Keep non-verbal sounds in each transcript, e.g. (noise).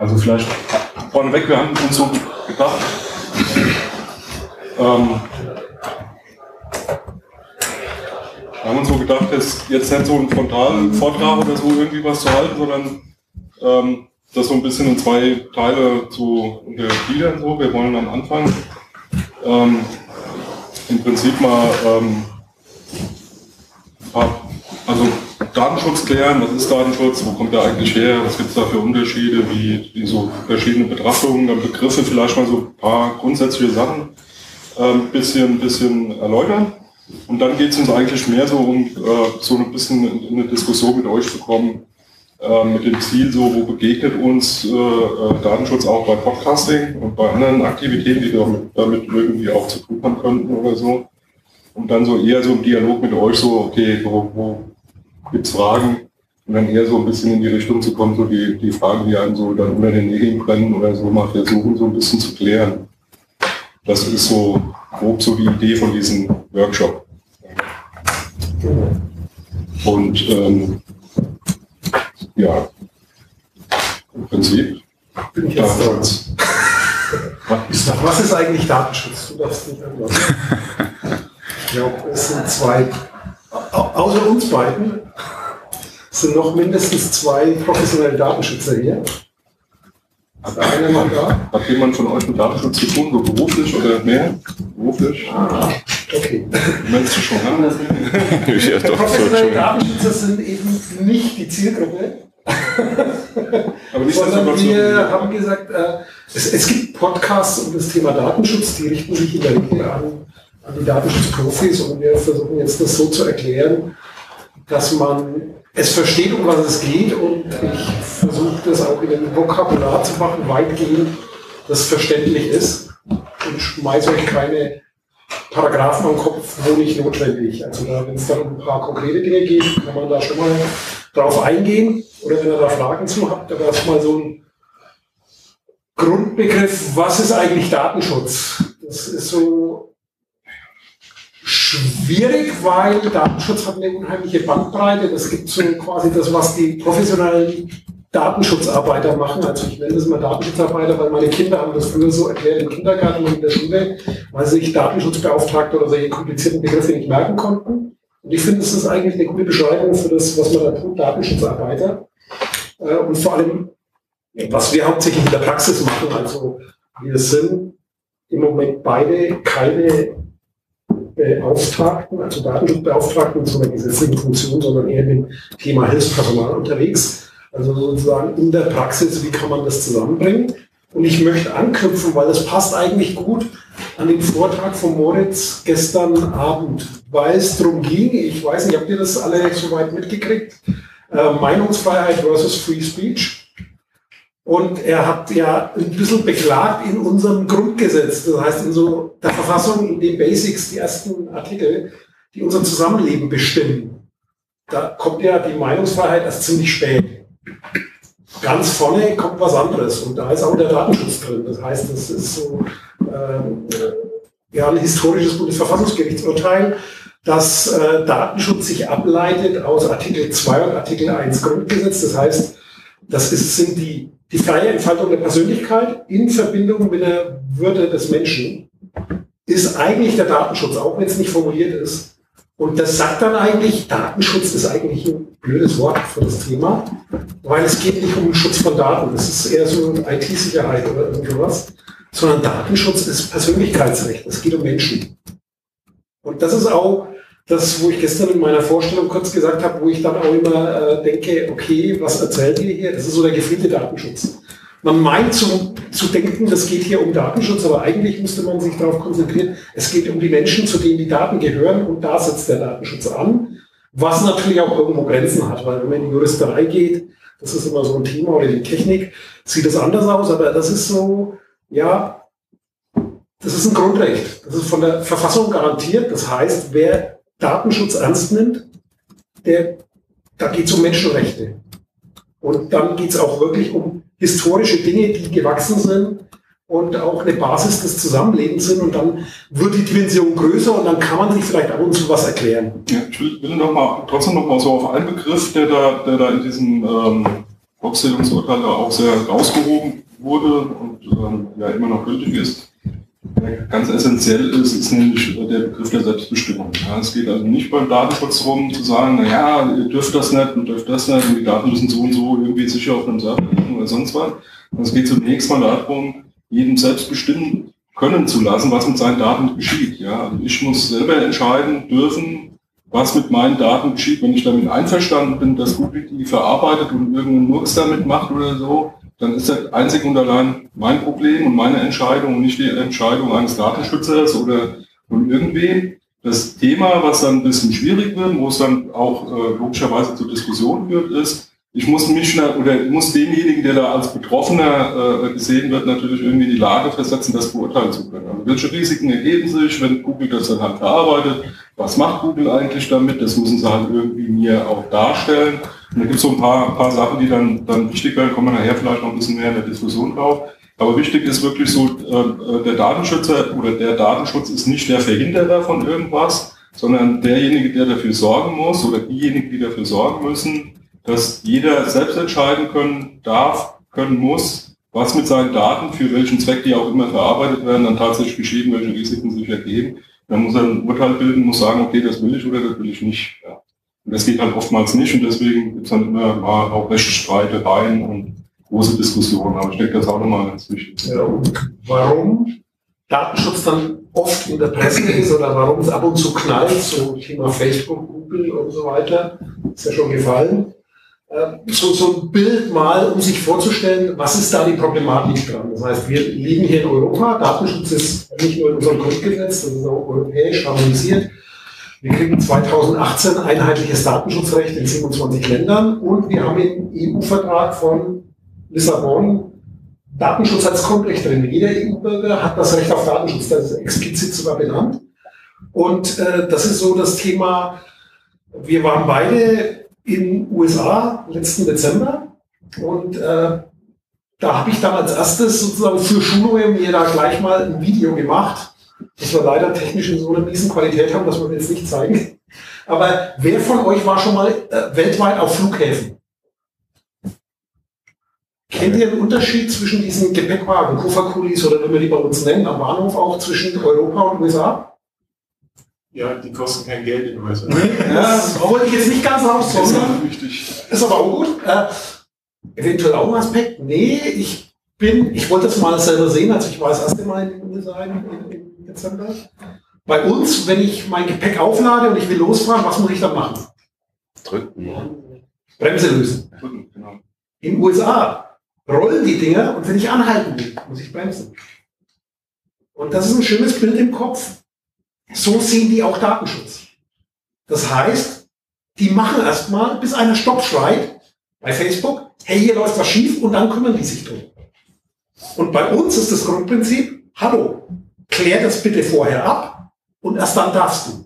Also vielleicht vorneweg, wir haben uns so gedacht, ähm, wir haben uns so gedacht, dass jetzt nicht so ein frontalen Vortrag oder so irgendwie was zu halten, sondern ähm, das so ein bisschen in zwei Teile zu untergliedern. So. Wir wollen am Anfang ähm, im Prinzip mal ähm, also Datenschutz klären, was ist Datenschutz, wo kommt der eigentlich her, was gibt es da für Unterschiede, wie, wie so verschiedene Betrachtungen, dann Begriffe, vielleicht mal so ein paar grundsätzliche Sachen ein ähm, bisschen, bisschen erläutern. Und dann geht es uns eigentlich mehr so um äh, so ein bisschen in, eine Diskussion mit euch zu kommen, äh, mit dem Ziel, so wo begegnet uns äh, äh, Datenschutz auch bei Podcasting und bei anderen Aktivitäten, die damit, damit irgendwie auch zu tun haben könnten oder so. Und dann so eher so im Dialog mit euch so, okay, wo, wo gibt es Fragen? Und dann eher so ein bisschen in die Richtung zu kommen, so die, die Fragen, die einem so dann unter den Nägeln brennen oder so mal versuchen, so ein bisschen zu klären. Das ist so grob so die Idee von diesem Workshop. Und ähm, ja, im Prinzip bin ich jetzt Datenschutz. Was ist eigentlich Datenschutz? Du darfst nicht antworten. (laughs) Ich glaube, es sind zwei, außer uns beiden, sind noch mindestens zwei professionelle Datenschützer hier. Hat einer mal da? Hat jemand von euch mit Datenschutz zu tun, so beruflich oder mehr? Beruflich? Ah, okay. Meinst du schon? Ne? ja, doch, Professionelle Datenschützer sind eben nicht die Zielgruppe. Aber nicht Sondern wir so haben gesagt, äh, es, es, gibt Podcasts um das Thema Datenschutz, die richten sich in der Regel an, an die Datenschutzprofis und wir versuchen jetzt das so zu erklären, dass man es versteht, um was es geht und ich versuche das auch in einem Vokabular zu machen, weitgehend, das verständlich ist und schmeiße euch keine Paragraphen am Kopf, wo nicht notwendig. Also da, wenn es dann um ein paar konkrete Dinge geht, kann man da schon mal drauf eingehen oder wenn ihr da Fragen zu habt, aber erstmal so ein Grundbegriff, was ist eigentlich Datenschutz? Das ist so schwierig, weil Datenschutz hat eine unheimliche Bandbreite. Es gibt so quasi das, was die professionellen Datenschutzarbeiter machen. Also ich nenne das mal Datenschutzarbeiter, weil meine Kinder haben das früher so erklärt im Kindergarten und in der Schule, weil sie sich Datenschutzbeauftragte oder solche komplizierten Begriffe nicht merken konnten. Und ich finde, es ist eigentlich eine gute Beschreibung für das, was man da tut, Datenschutzarbeiter. Äh, und vor allem, was wir hauptsächlich in der Praxis machen. Also wir sind im Moment beide keine Beauftragten, also Datenschutzbeauftragten zu einer gesetzlichen Funktion, sondern eher dem Thema Hilfspersonal unterwegs. Also sozusagen in der Praxis, wie kann man das zusammenbringen? Und ich möchte anknüpfen, weil das passt eigentlich gut an den Vortrag von Moritz gestern Abend, weil es darum ging, ich weiß nicht, habt ihr das alle soweit mitgekriegt? Äh, Meinungsfreiheit versus Free Speech. Und er hat ja ein bisschen beklagt in unserem Grundgesetz, das heißt in so der Verfassung, in den Basics, die ersten Artikel, die unser Zusammenleben bestimmen. Da kommt ja die Meinungsfreiheit erst ziemlich spät. Ganz vorne kommt was anderes und da ist auch der Datenschutz drin. Das heißt, das ist so ähm, ja, ein historisches Bundesverfassungsgerichtsurteil, dass äh, Datenschutz sich ableitet aus Artikel 2 und Artikel 1 Grundgesetz. Das heißt, das ist, sind die die freie Entfaltung der Persönlichkeit in Verbindung mit der Würde des Menschen ist eigentlich der Datenschutz, auch wenn es nicht formuliert ist. Und das sagt dann eigentlich, Datenschutz ist eigentlich ein blödes Wort für das Thema, weil es geht nicht um den Schutz von Daten. Das ist eher so IT-Sicherheit oder irgendwas, sondern Datenschutz ist Persönlichkeitsrecht. Es geht um Menschen. Und das ist auch das, wo ich gestern in meiner Vorstellung kurz gesagt habe, wo ich dann auch immer äh, denke, okay, was erzählt ihr hier? Das ist so der gefühlte Datenschutz. Man meint zu, zu denken, das geht hier um Datenschutz, aber eigentlich müsste man sich darauf konzentrieren, es geht um die Menschen, zu denen die Daten gehören und da setzt der Datenschutz an, was natürlich auch irgendwo Grenzen hat, weil wenn man in die Juristerei geht, das ist immer so ein Thema, oder die Technik, sieht das anders aus, aber das ist so, ja, das ist ein Grundrecht. Das ist von der Verfassung garantiert. Das heißt, wer Datenschutz ernst nimmt, der, da geht es um Menschenrechte. Und dann geht es auch wirklich um historische Dinge, die gewachsen sind und auch eine Basis des Zusammenlebens sind. Und dann wird die Dimension größer und dann kann man sich vielleicht ab und zu was erklären. Ja, ich will noch mal, trotzdem noch mal so auf einen Begriff, der da, der da in diesem ähm, Volkszählungsurteil auch sehr rausgehoben wurde und ähm, ja immer noch gültig ist. Ganz essentiell ist, ist nämlich der Begriff der Selbstbestimmung. Ja, es geht also nicht beim Datenschutz darum zu sagen, naja, ihr dürft das nicht und dürft das nicht und die Daten müssen so und so irgendwie sicher auf einem Server liegen oder sonst was. Es geht zunächst mal darum, jedem selbst bestimmen können zu lassen, was mit seinen Daten geschieht. Ja, also ich muss selber entscheiden dürfen, was mit meinen Daten geschieht, wenn ich damit einverstanden bin, dass Google die verarbeitet und irgendeinen Murks damit macht oder so, dann ist das einzig und allein mein Problem und meine Entscheidung und nicht die Entscheidung eines Datenschützers oder von irgendwem. Das Thema, was dann ein bisschen schwierig wird, wo es dann auch äh, logischerweise zur Diskussion führt, ist, ich muss mich oder muss denjenigen, der da als Betroffener äh, gesehen wird, natürlich irgendwie in die Lage versetzen, das beurteilen zu können. Also welche Risiken ergeben sich, wenn Google das dann halt verarbeitet? Was macht Google eigentlich damit? Das müssen sie halt irgendwie mir auch darstellen. Und da gibt es so ein paar, paar Sachen, die dann, dann wichtig werden, kommen wir nachher vielleicht noch ein bisschen mehr in der Diskussion drauf. Aber wichtig ist wirklich so, äh, der Datenschützer oder der Datenschutz ist nicht der Verhinderer von irgendwas, sondern derjenige, der dafür sorgen muss oder diejenigen, die dafür sorgen müssen, dass jeder selbst entscheiden können darf, können muss, was mit seinen Daten, für welchen Zweck die auch immer verarbeitet werden, dann tatsächlich geschehen, welche Risiken sich ergeben. Dann muss er ein Urteil bilden, muss sagen, okay, das will ich oder das will ich nicht. Ja. Und das geht halt oftmals nicht und deswegen gibt es dann immer mal auch Rechtsstreitereien und große Diskussionen. Aber ich denke, das ist auch nochmal ganz wichtig. Ja, warum Datenschutz dann oft in der Presse ist oder warum es ab und zu knallt, so Thema Facebook, Google und so weiter, ist ja schon gefallen. Ähm, so, so ein Bild mal, um sich vorzustellen, was ist da die Problematik dran. Das heißt, wir leben hier in Europa, Datenschutz ist nicht nur in unserem Grundgesetz, das ist auch europäisch harmonisiert. Wir kriegen 2018 einheitliches Datenschutzrecht in 27 Ländern und wir haben im EU-Vertrag von Lissabon Datenschutz als Grundrecht drin. Jeder EU-Bürger hat das Recht auf Datenschutz, das ist explizit sogar benannt. Und äh, das ist so das Thema, wir waren beide in USA letzten Dezember und äh, da habe ich dann als erstes sozusagen für Schulungen mir da gleich mal ein Video gemacht, das wir leider technisch in so einer miesen Qualität haben, dass wir jetzt nicht zeigen. Aber wer von euch war schon mal äh, weltweit auf Flughäfen? Kennt ihr den Unterschied zwischen diesen Gepäckwagen, Kofferkulis oder wie wir die bei uns nennen, am Bahnhof auch zwischen Europa und USA? Ja, die kosten kein Geld in USA. ja, wollte ich jetzt nicht ganz aussagen. Ist aber auch gut. Äh, eventuell auch ein Aspekt. Nee, ich bin, ich wollte das mal selber sehen, als ich war das erste Mal in den USA im Dezember. Bei uns, wenn ich mein Gepäck auflade und ich will losfahren, was muss ich dann machen? Drücken. Bremse lösen. Drücken, genau. In den USA rollen die Dinger und wenn ich anhalten will, muss ich bremsen. Und das ist ein schönes Bild im Kopf. So sehen die auch Datenschutz. Das heißt, die machen erstmal, bis einer Stopp schreit bei Facebook, hey, hier läuft was schief und dann kümmern die sich drum. Und bei uns ist das Grundprinzip, hallo, klär das bitte vorher ab und erst dann darfst du.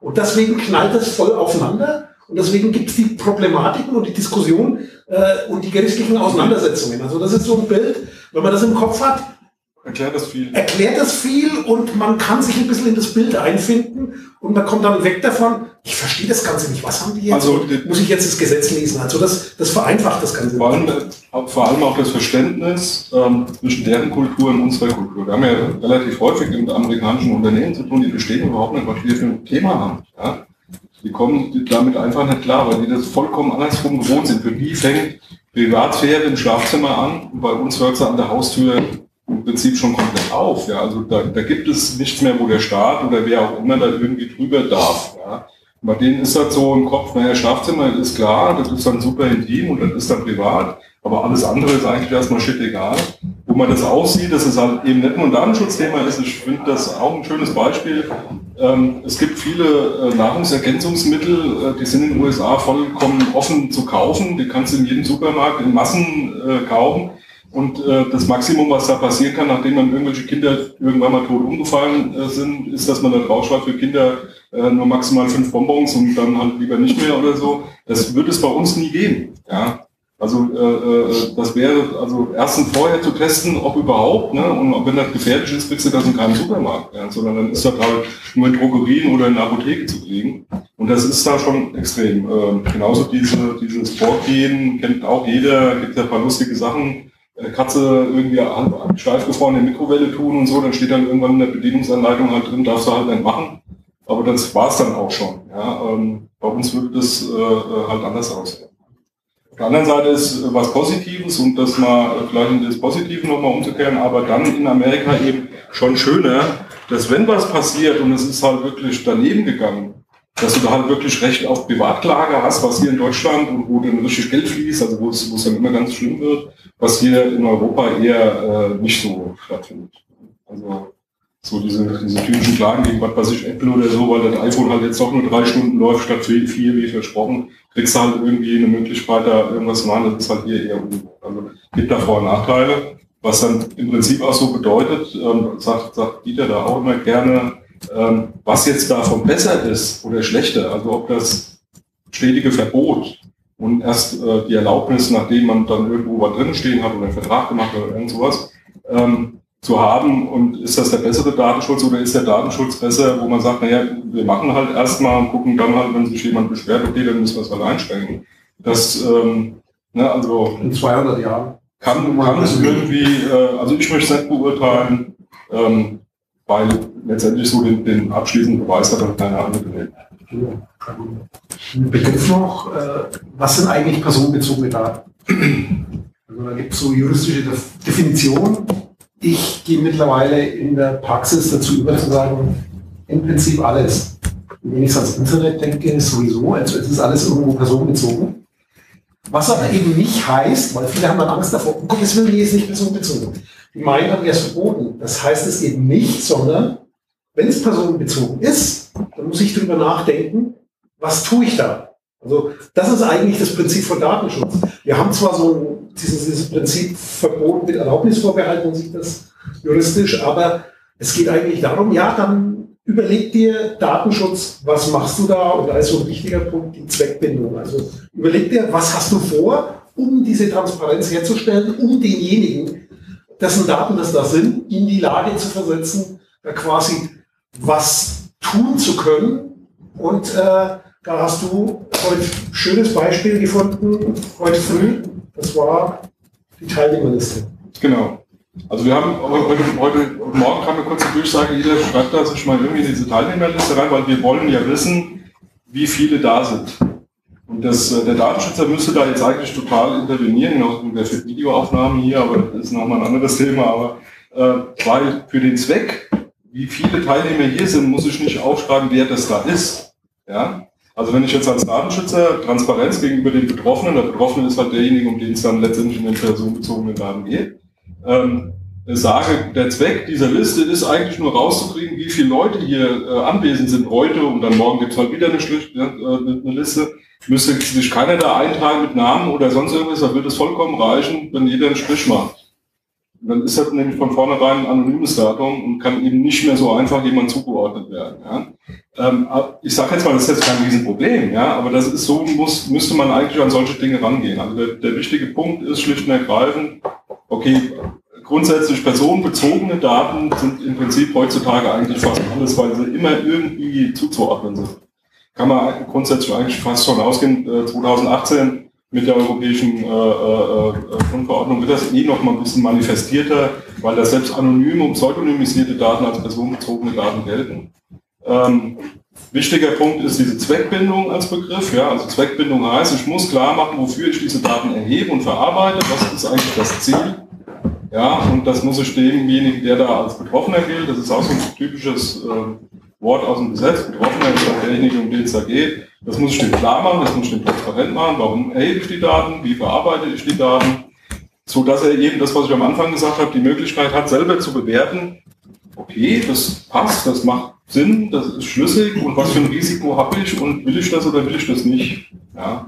Und deswegen knallt das voll aufeinander und deswegen gibt es die Problematiken und die Diskussion äh, und die gerichtlichen Auseinandersetzungen. Also das ist so ein Bild, wenn man das im Kopf hat, Erklärt das viel. Erklärt das viel und man kann sich ein bisschen in das Bild einfinden und man kommt dann weg davon, ich verstehe das Ganze nicht. Was haben die jetzt? Also, Muss ich jetzt das Gesetz lesen? Also das, das vereinfacht das Ganze. Vor allem, vor allem auch das Verständnis ähm, zwischen deren Kultur und unserer Kultur. Wir haben ja relativ häufig mit amerikanischen Unternehmen zu tun, die verstehen überhaupt nicht, was wir für ein Thema haben. Ja? Die kommen damit einfach nicht klar, weil die das vollkommen andersrum gewohnt sind. Für die fängt Privatsphäre im Schlafzimmer an und bei uns hört es an der Haustür im Prinzip schon komplett auf. Ja? Also da, da gibt es nichts mehr, wo der Staat oder wer auch immer da irgendwie drüber darf. Ja? Bei denen ist das so im Kopf, naja, Schlafzimmer ist klar, das ist dann super intim und das ist dann privat, aber alles andere ist eigentlich erstmal shit egal. Wo man das aussieht, dass es halt eben nicht nur ein Datenschutzthema ist, ich finde das auch ein schönes Beispiel. Ähm, es gibt viele äh, Nahrungsergänzungsmittel, äh, die sind in den USA vollkommen offen zu kaufen, die kannst du in jedem Supermarkt in Massen äh, kaufen. Und äh, das Maximum, was da passieren kann, nachdem man irgendwelche Kinder irgendwann mal tot umgefallen äh, sind, ist, dass man da draufschreibt für Kinder äh, nur maximal fünf Bonbons und dann halt lieber nicht mehr oder so. Das wird es bei uns nie geben. Ja? Also äh, äh, das wäre also erstens vorher zu testen, ob überhaupt, ne? und wenn das gefährlich ist, kriegst du das in keinem Supermarkt, ja? sondern dann ist das halt nur in Drogerien oder in der Apotheke zu kriegen. Und das ist da schon extrem. Äh, genauso diese, dieses Vorgehen kennt auch jeder, gibt ja ein paar lustige Sachen. Äh, Katze irgendwie steif gefroren in der Mikrowelle tun und so, dann steht dann irgendwann in der Bedienungsanleitung halt drin, darfst du halt nicht machen. Aber das war's dann auch schon. Ja? Ähm, bei uns würde das äh, äh halt anders aussehen. Auf der anderen Seite ist äh, was Positives und das mal vielleicht in das Positive nochmal umzukehren, aber dann in Amerika eben schon schöner, dass wenn was passiert und es ist halt wirklich daneben gegangen, dass du da halt wirklich Recht auf Privatklage hast, was hier in Deutschland und wo dann richtig Geld fließt, also wo es, wo es dann immer ganz schlimm wird, was hier in Europa eher äh, nicht so stattfindet. Also so diese, diese typischen Klagen gegen was weiß ich, Apple oder so, weil das iPhone halt jetzt doch nur drei Stunden läuft statt vier, wie versprochen, kriegst du halt irgendwie eine Möglichkeit, da irgendwas zu machen, das ist halt hier eher. Also gibt da Vor- und Nachteile, was dann im Prinzip auch so bedeutet, ähm, sagt, sagt Dieter da auch immer gerne, ähm, was jetzt davon besser ist oder schlechter, also ob das stetige Verbot und erst äh, die Erlaubnis, nachdem man dann irgendwo was drin stehen hat oder einen Vertrag gemacht oder irgend sowas, ähm, zu haben. Und ist das der bessere Datenschutz oder ist der Datenschutz besser, wo man sagt, naja, wir machen halt erstmal und gucken dann halt, wenn sich jemand beschwert, okay, dann müssen wir es halt einstellen. Das, ähm, ne, also. In 200 Jahren. Kann, kann es irgendwie, äh, also ich möchte es nicht beurteilen, ähm, weil letztendlich so den, den abschließenden Beweis hat dann keine andere gewählt. Ein Begriff noch, äh, was sind eigentlich personenbezogene Daten? Also da gibt es so juristische Definitionen ich gehe mittlerweile in der Praxis dazu über zu sagen, im Prinzip alles. Wenn ich ans Internet denke, ist sowieso, also es ist alles irgendwo personenbezogen. Was aber eben nicht heißt, weil viele haben dann Angst davor, guck, es will jetzt nicht personenbezogen. Die meinen dann erst verboten. Das heißt es eben nicht, sondern wenn es personenbezogen ist, dann muss ich darüber nachdenken, was tue ich da? Also das ist eigentlich das Prinzip von Datenschutz. Wir haben zwar so ein, dieses, dieses Prinzip verboten mit Erlaubnisvorbehalt, man sieht das juristisch, aber es geht eigentlich darum, ja, dann überleg dir Datenschutz, was machst du da? Und da ist so ein wichtiger Punkt die Zweckbindung. Also überleg dir, was hast du vor, um diese Transparenz herzustellen, um denjenigen, dessen Daten das da sind, in die Lage zu versetzen, da quasi was tun zu können und äh, da hast du heute ein schönes Beispiel gefunden, heute früh. Das war die Teilnehmerliste. Genau. Also wir haben heute, heute Morgen kam eine kurze Durchsage, jeder schreibt da sich mal irgendwie in diese Teilnehmerliste rein, weil wir wollen ja wissen, wie viele da sind. Und das, äh, der Datenschützer müsste da jetzt eigentlich total intervenieren, auch mit der Videoaufnahmen hier, aber das ist nochmal ein anderes Thema. Aber äh, weil für den Zweck, wie viele Teilnehmer hier sind, muss ich nicht aufschreiben, wer das da ist. Ja? Also wenn ich jetzt als Datenschützer Transparenz gegenüber den Betroffenen, der Betroffene ist halt derjenige, um den es dann letztendlich in den personenbezogenen Daten geht, ähm, sage, der Zweck dieser Liste ist eigentlich nur rauszukriegen, wie viele Leute hier äh, anwesend sind heute und dann morgen gibt es halt wieder eine, Schlicht, äh, eine Liste. Müsste sich keiner da eintragen mit Namen oder sonst irgendwas, da würde es vollkommen reichen, wenn jeder einen Strich macht dann ist das nämlich von vornherein ein anonymes Datum und kann eben nicht mehr so einfach jemand zugeordnet werden. Ja. Ähm, ich sage jetzt mal, das ist jetzt kein Riesenproblem, ja, aber das ist so, muss, müsste man eigentlich an solche Dinge rangehen. Also der, der wichtige Punkt ist schlicht und ergreifend, okay, grundsätzlich personenbezogene Daten sind im Prinzip heutzutage eigentlich fast alles, weil sie immer irgendwie zuzuordnen sind. Kann man grundsätzlich eigentlich fast schon ausgehen, 2018 äh, mit der europäischen äh, äh, Grundverordnung wird das eh noch mal ein bisschen manifestierter, weil da selbst anonyme und pseudonymisierte Daten als personenbezogene Daten gelten. Ähm, wichtiger Punkt ist diese Zweckbindung als Begriff. Ja, also Zweckbindung heißt, ich muss klar machen, wofür ich diese Daten erhebe und verarbeite. Was ist eigentlich das Ziel? Ja, und das muss ich demjenigen, der da als Betroffener gilt, das ist auch so ein typisches äh, Wort aus dem Gesetz, Betroffener ist auch derjenige, um den geht, das muss ich dem klar machen, das muss ich dem transparent machen. Warum erhebe ich die Daten? Wie verarbeite ich die Daten? So dass er eben das, was ich am Anfang gesagt habe, die Möglichkeit hat, selber zu bewerten. Okay, das passt, das macht Sinn, das ist schlüssig und was für ein Risiko habe ich und will ich das oder will ich das nicht? Ja.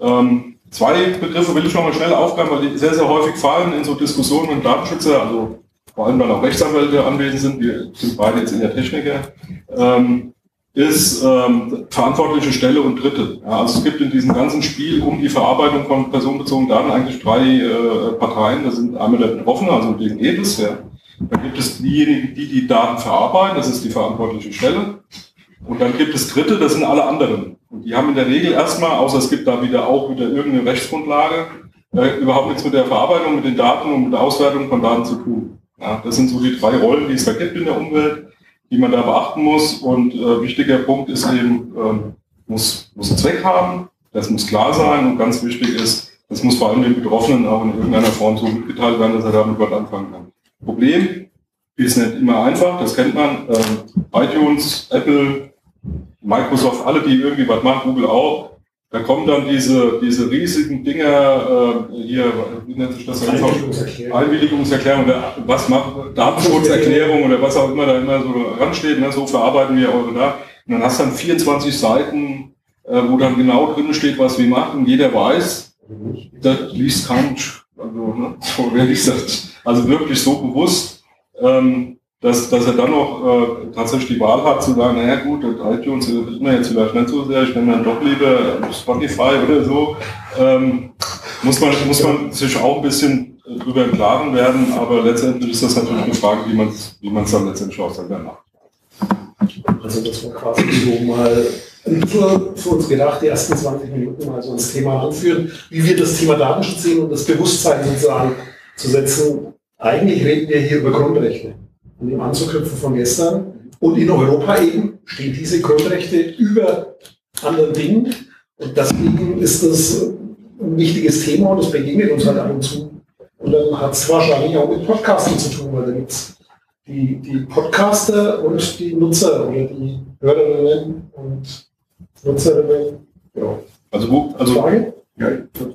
Ähm, zwei Begriffe will ich noch mal schnell aufgreifen, weil die sehr, sehr häufig fallen in so Diskussionen mit Datenschützer, also vor allem weil auch Rechtsanwälte anwesend sind, wir sind beide jetzt in der Techniker. Ähm, ist ähm, verantwortliche Stelle und Dritte. Ja, also es gibt in diesem ganzen Spiel um die Verarbeitung von personenbezogenen Daten eigentlich drei äh, Parteien. Das sind einmal der Betroffene, also den EDIS, ja. Dann gibt es diejenigen, die die Daten verarbeiten, das ist die verantwortliche Stelle. Und dann gibt es Dritte, das sind alle anderen. Und die haben in der Regel erstmal, außer es gibt da wieder auch wieder irgendeine Rechtsgrundlage, äh, überhaupt nichts mit der Verarbeitung, mit den Daten und mit der Auswertung von Daten zu tun. Ja, das sind so die drei Rollen, die es da gibt in der Umwelt, die man da beachten muss. Und äh, wichtiger Punkt ist eben, ähm, muss, muss einen Zweck haben, das muss klar sein und ganz wichtig ist, das muss vor allem den Betroffenen auch in irgendeiner Form so mitgeteilt werden, dass er damit was anfangen kann. Problem ist nicht immer einfach, das kennt man. Ähm, iTunes, Apple, Microsoft, alle, die irgendwie was machen, Google auch, da kommen dann diese, diese riesigen Dinger, äh, hier, wie nennt sich das? Einwilligungserklärung. Einwilligungserklärung, was macht Datenschutzerklärung oder was auch immer da immer so ransteht, ne, so verarbeiten wir eure Daten. Und dann hast du dann 24 Seiten, äh, wo dann genau drin steht, was wir machen. Jeder weiß, das liest kein, also, ne, (laughs) so ehrlich gesagt, also wirklich so bewusst. Ähm, dass, dass er dann noch äh, tatsächlich die Wahl hat zu sagen, naja gut, iTunes ist mir jetzt vielleicht nicht so sehr, ich nehme dann doch lieber Spotify oder so, ähm, muss, man, muss man sich auch ein bisschen drüber im Klaren werden, aber letztendlich ist das natürlich eine Frage, wie man es wie dann letztendlich auch selber macht. Also das war quasi so mal bisschen für uns gedacht, die ersten 20 Minuten mal so ins Thema anführen, wie wir das Thema Datenschutz sehen und das Bewusstsein sozusagen zu setzen. Eigentlich reden wir hier über Grundrechte um dem anzuknüpfen von gestern. Und in Europa eben stehen diese Grundrechte über anderen Dingen. Und deswegen ist das ein wichtiges Thema und das begegnet uns halt ab und zu. Und dann hat es wahrscheinlich auch mit Podcasten zu tun, weil da gibt es die, die Podcaster und die Nutzer oder die Hörerinnen und Nutzerinnen. Ja. Also, also Frage? Ja,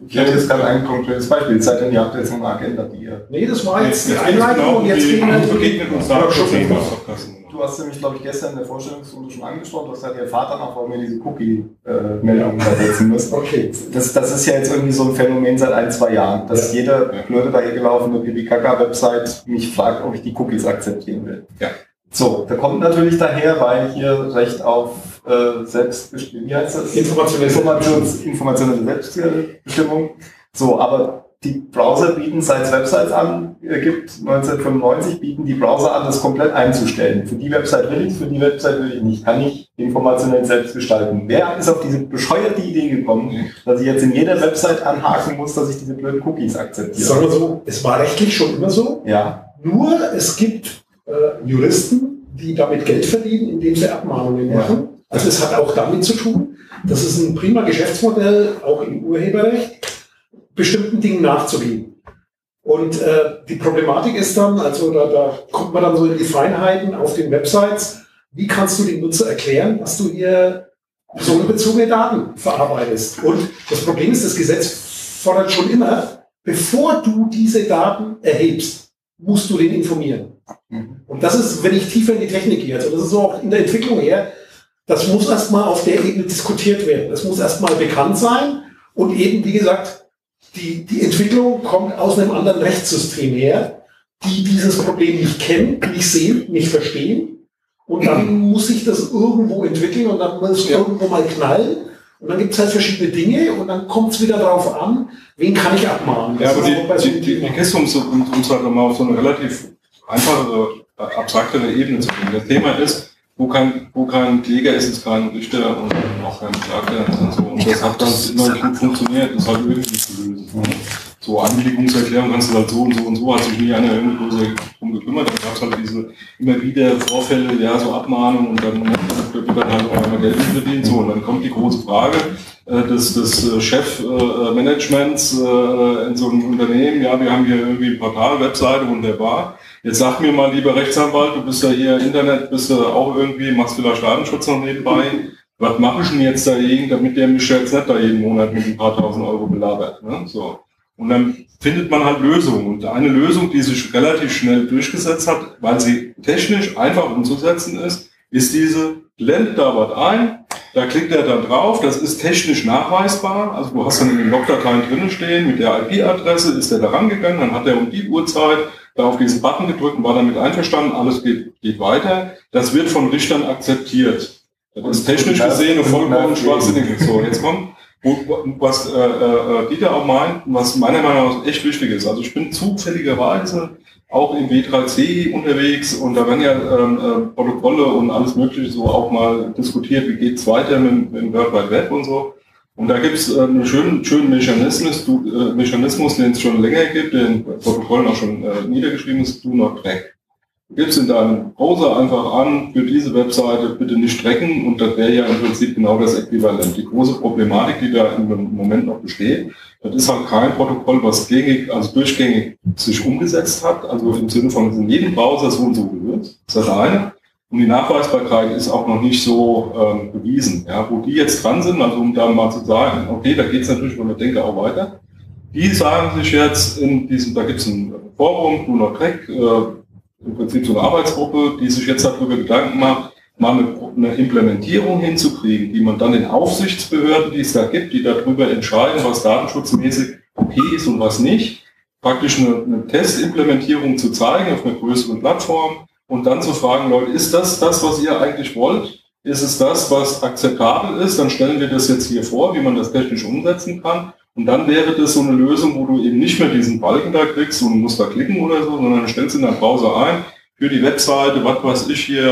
ich hätte jetzt gerade ein konkretes Beispiel. Seid denn, ihr habt jetzt eine Agenda, die ihr. Nee, das war jetzt die Einleitung genau und jetzt gehen wir uns da Du hast nämlich, glaube ich, gestern in der Vorstellungsrunde schon angesprochen, du hast gesagt, ihr Vater noch, warum ihr diese Cookie-Meldung übersetzen müsst. Okay. Das, das ist ja jetzt irgendwie so ein Phänomen seit ein, zwei Jahren, dass ja. jede blöde dahergelaufene PPKK-Website mich fragt, ob ich die Cookies akzeptieren will. Ja. So, da kommt natürlich daher, weil hier Recht auf äh, Selbstbestimmung, wie heißt das? Informationelle, Informations, informationelle Selbstbestimmung. So, aber die Browser bieten, seit es Websites an äh, gibt, 1995 bieten die Browser an, das komplett einzustellen. Für die Website will ich, für die Website will ich nicht. Kann ich informationell selbst gestalten. Wer ist auf diese bescheuerte Idee gekommen, dass ich jetzt in jeder Website anhaken muss, dass ich diese blöden Cookies akzeptiere? Sagen wir so, es war rechtlich schon immer so. Ja. Nur es gibt äh, Juristen, die damit Geld verdienen, indem sie Abmahnungen machen. Also es hat auch damit zu tun, das ist ein prima Geschäftsmodell, auch im Urheberrecht, bestimmten Dingen nachzugehen. Und äh, die Problematik ist dann, also da, da kommt man dann so in die Feinheiten auf den Websites, wie kannst du dem Nutzer erklären, dass du hier personenbezogene Daten verarbeitest. Und das Problem ist, das Gesetz fordert schon immer, bevor du diese Daten erhebst, musst du den informieren. Mhm. Und das ist, wenn ich tiefer in die Technik gehe, also das ist so auch in der Entwicklung her, das muss erstmal auf der Ebene diskutiert werden. Das muss erstmal bekannt sein und eben, wie gesagt, die, die Entwicklung kommt aus einem anderen Rechtssystem her, die dieses Problem nicht kennen, nicht sehen, nicht verstehen. Und dann (clears throat) muss sich das irgendwo entwickeln und dann muss es ja. irgendwo mal knallen. Und dann gibt es halt verschiedene Dinge und dann kommt es wieder darauf an, wen kann ich abmahnen. Das ja, aber die, die, die, die Kiste, um uns halt mal auf so eine relativ einfache, abstraktere Ebene zu bringen. Das Thema ist, wo kein, wo kein Kläger ist, ist kein Richter und auch kein Klagter und so. Und das hat dann immer gut funktioniert, das halt irgendwie zu lösen. So Anliegungserklärung kannst du halt so und so und so, hat sich nie einer irgendwie groß drum gekümmert. Dann gab es halt diese immer wieder Vorfälle, ja, so Abmahnungen und dann wird dann halt auch einmal Geld verdient. So, und dann kommt die große Frage äh, des, des äh, Chefmanagements äh, in so einem Unternehmen, ja, wir haben hier irgendwie ein Portal, Webseite, wunderbar Jetzt sag mir mal, lieber Rechtsanwalt, du bist ja hier Internet, bist du auch irgendwie, machst vielleicht Datenschutz noch nebenbei. Was mache ich denn jetzt dagegen, damit der mich jetzt nicht da jeden Monat mit ein paar tausend Euro belabert? Ne? So. Und dann findet man halt Lösungen. Und eine Lösung, die sich relativ schnell durchgesetzt hat, weil sie technisch einfach umzusetzen ist, ist diese, blendet da was ein, da klickt er dann drauf, das ist technisch nachweisbar. Also du hast dann in den Logdateien drinnen stehen, mit der IP-Adresse ist er da rangegangen, dann hat er um die Uhrzeit auf diesen Button gedrückt und war damit einverstanden, alles geht, geht weiter. Das wird von Richtern akzeptiert. Das ist technisch gesehen eine vollkommen schwachsinnige. So, jetzt kommt, was äh, äh, Dieter auch meint, was meiner Meinung nach echt wichtig ist. Also ich bin zufälligerweise auch im W3C unterwegs und da werden ja ähm, äh, Protokolle und alles Mögliche so auch mal diskutiert, wie geht es weiter mit, mit dem World Wide Web und so. Und da gibt es äh, einen schönen, schönen Mechanismus, du, äh, Mechanismus, den es schon länger gibt, der in Protokollen auch schon äh, niedergeschrieben ist, Do Not Track. Du gibst in deinem Browser einfach an, für diese Webseite bitte nicht tracken und das wäre ja im Prinzip genau das Äquivalent. Die große Problematik, die da im Moment noch besteht, das ist halt kein Protokoll, was gängig, also durchgängig sich umgesetzt hat, also im Sinne von in jedem Browser so und so gehört. Das ist das eine. Und die Nachweisbarkeit ist auch noch nicht so ähm, bewiesen. Ja, wo die jetzt dran sind, also um da mal zu sagen, okay, da geht es natürlich von der Denke auch weiter. Die sagen sich jetzt in diesem, da gibt es ein Forum, Not Track, äh, im Prinzip so eine Arbeitsgruppe, die sich jetzt darüber Gedanken macht, mal eine, eine, Implementierung hinzukriegen, die man dann den Aufsichtsbehörden, die es da gibt, die darüber entscheiden, was datenschutzmäßig okay ist und was nicht, praktisch eine, eine Testimplementierung zu zeigen auf einer größeren Plattform und dann zu fragen, Leute, ist das das, was ihr eigentlich wollt? Ist es das, was akzeptabel ist? Dann stellen wir das jetzt hier vor, wie man das technisch umsetzen kann. Und dann wäre das so eine Lösung, wo du eben nicht mehr diesen Balken da kriegst und musst da klicken oder so, sondern du stellst in deinen Browser ein, für die Webseite, was weiß ich hier,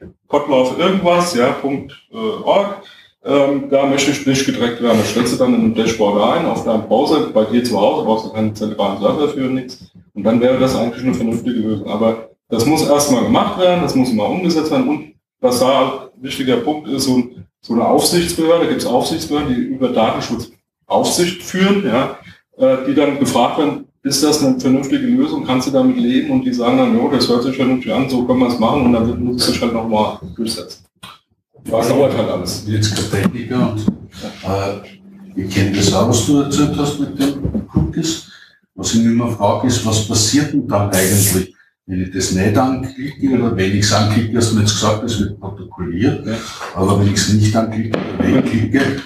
äh, äh, Potlauf irgendwas, ja, Punkt, äh, org. Ähm, da möchte ich nicht gedreckt werden. Das stellst du dann in einem Dashboard ein, auf deinem Browser, bei dir zu Hause, brauchst du keinen zentralen Server für nichts. Und dann wäre das eigentlich eine vernünftige Lösung. Aber das muss erstmal gemacht werden, das muss mal umgesetzt werden. Und was da ein wichtiger Punkt ist, so, so eine Aufsichtsbehörde, gibt es Aufsichtsbehörden, die über Datenschutz Aufsicht führen, ja, äh, die dann gefragt werden, ist das eine vernünftige Lösung, kannst du damit leben? Und die sagen dann, jo, das hört sich vernünftig an, so können wir es machen und dann muss es sich halt nochmal durchsetzen. Das dauert halt alles. Jetzt Techniker und äh, ich kenne das auch, was du erzählt hast mit den Cookies. Was ich mir immer frage, ist, was passiert denn dann eigentlich, wenn ich das nicht anklicke oder wenn ich es anklicke, hast du mir jetzt gesagt, es wird protokolliert, ja. aber wenn ich es nicht anklicke oder wegklicke,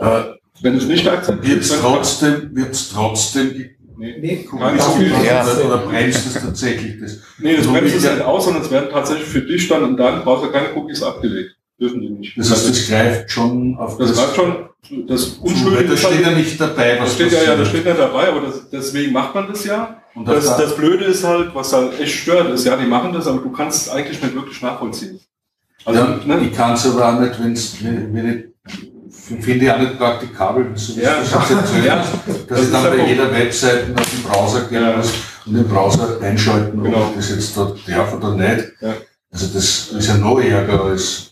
äh, wenn es nicht akzeptiert wird, trotzdem, wird's trotzdem Nee, nee Nein, so ja. oder bremst es tatsächlich das? Nee, das bremst es nicht aus, sondern es werden tatsächlich für dich dann in deinem Browser keine Cookies abgelegt. Dürfen die nicht. Das heißt, das greift schon auf das. Das greift schon, das Unschuldige. Das steht ja nicht dabei, was das steht ja, ja, das steht ja dabei, aber das, deswegen macht man das ja. Und das, das Blöde ist halt, was halt echt stört, ist, ja, die machen das, aber du kannst es eigentlich nicht wirklich nachvollziehen. Also, ja, ne? Ich kann es aber auch nicht, wenn's, wenn, wenn ich finde ich auch nicht praktikabel, so ja. das erzählt, (laughs) ja. dass das ich dann bei jeder Webseite auf den Browser gehen ja. muss und den Browser einschalten, genau. ob ich das jetzt da darf oder nicht. Ja. Also das ist ja noch ärger als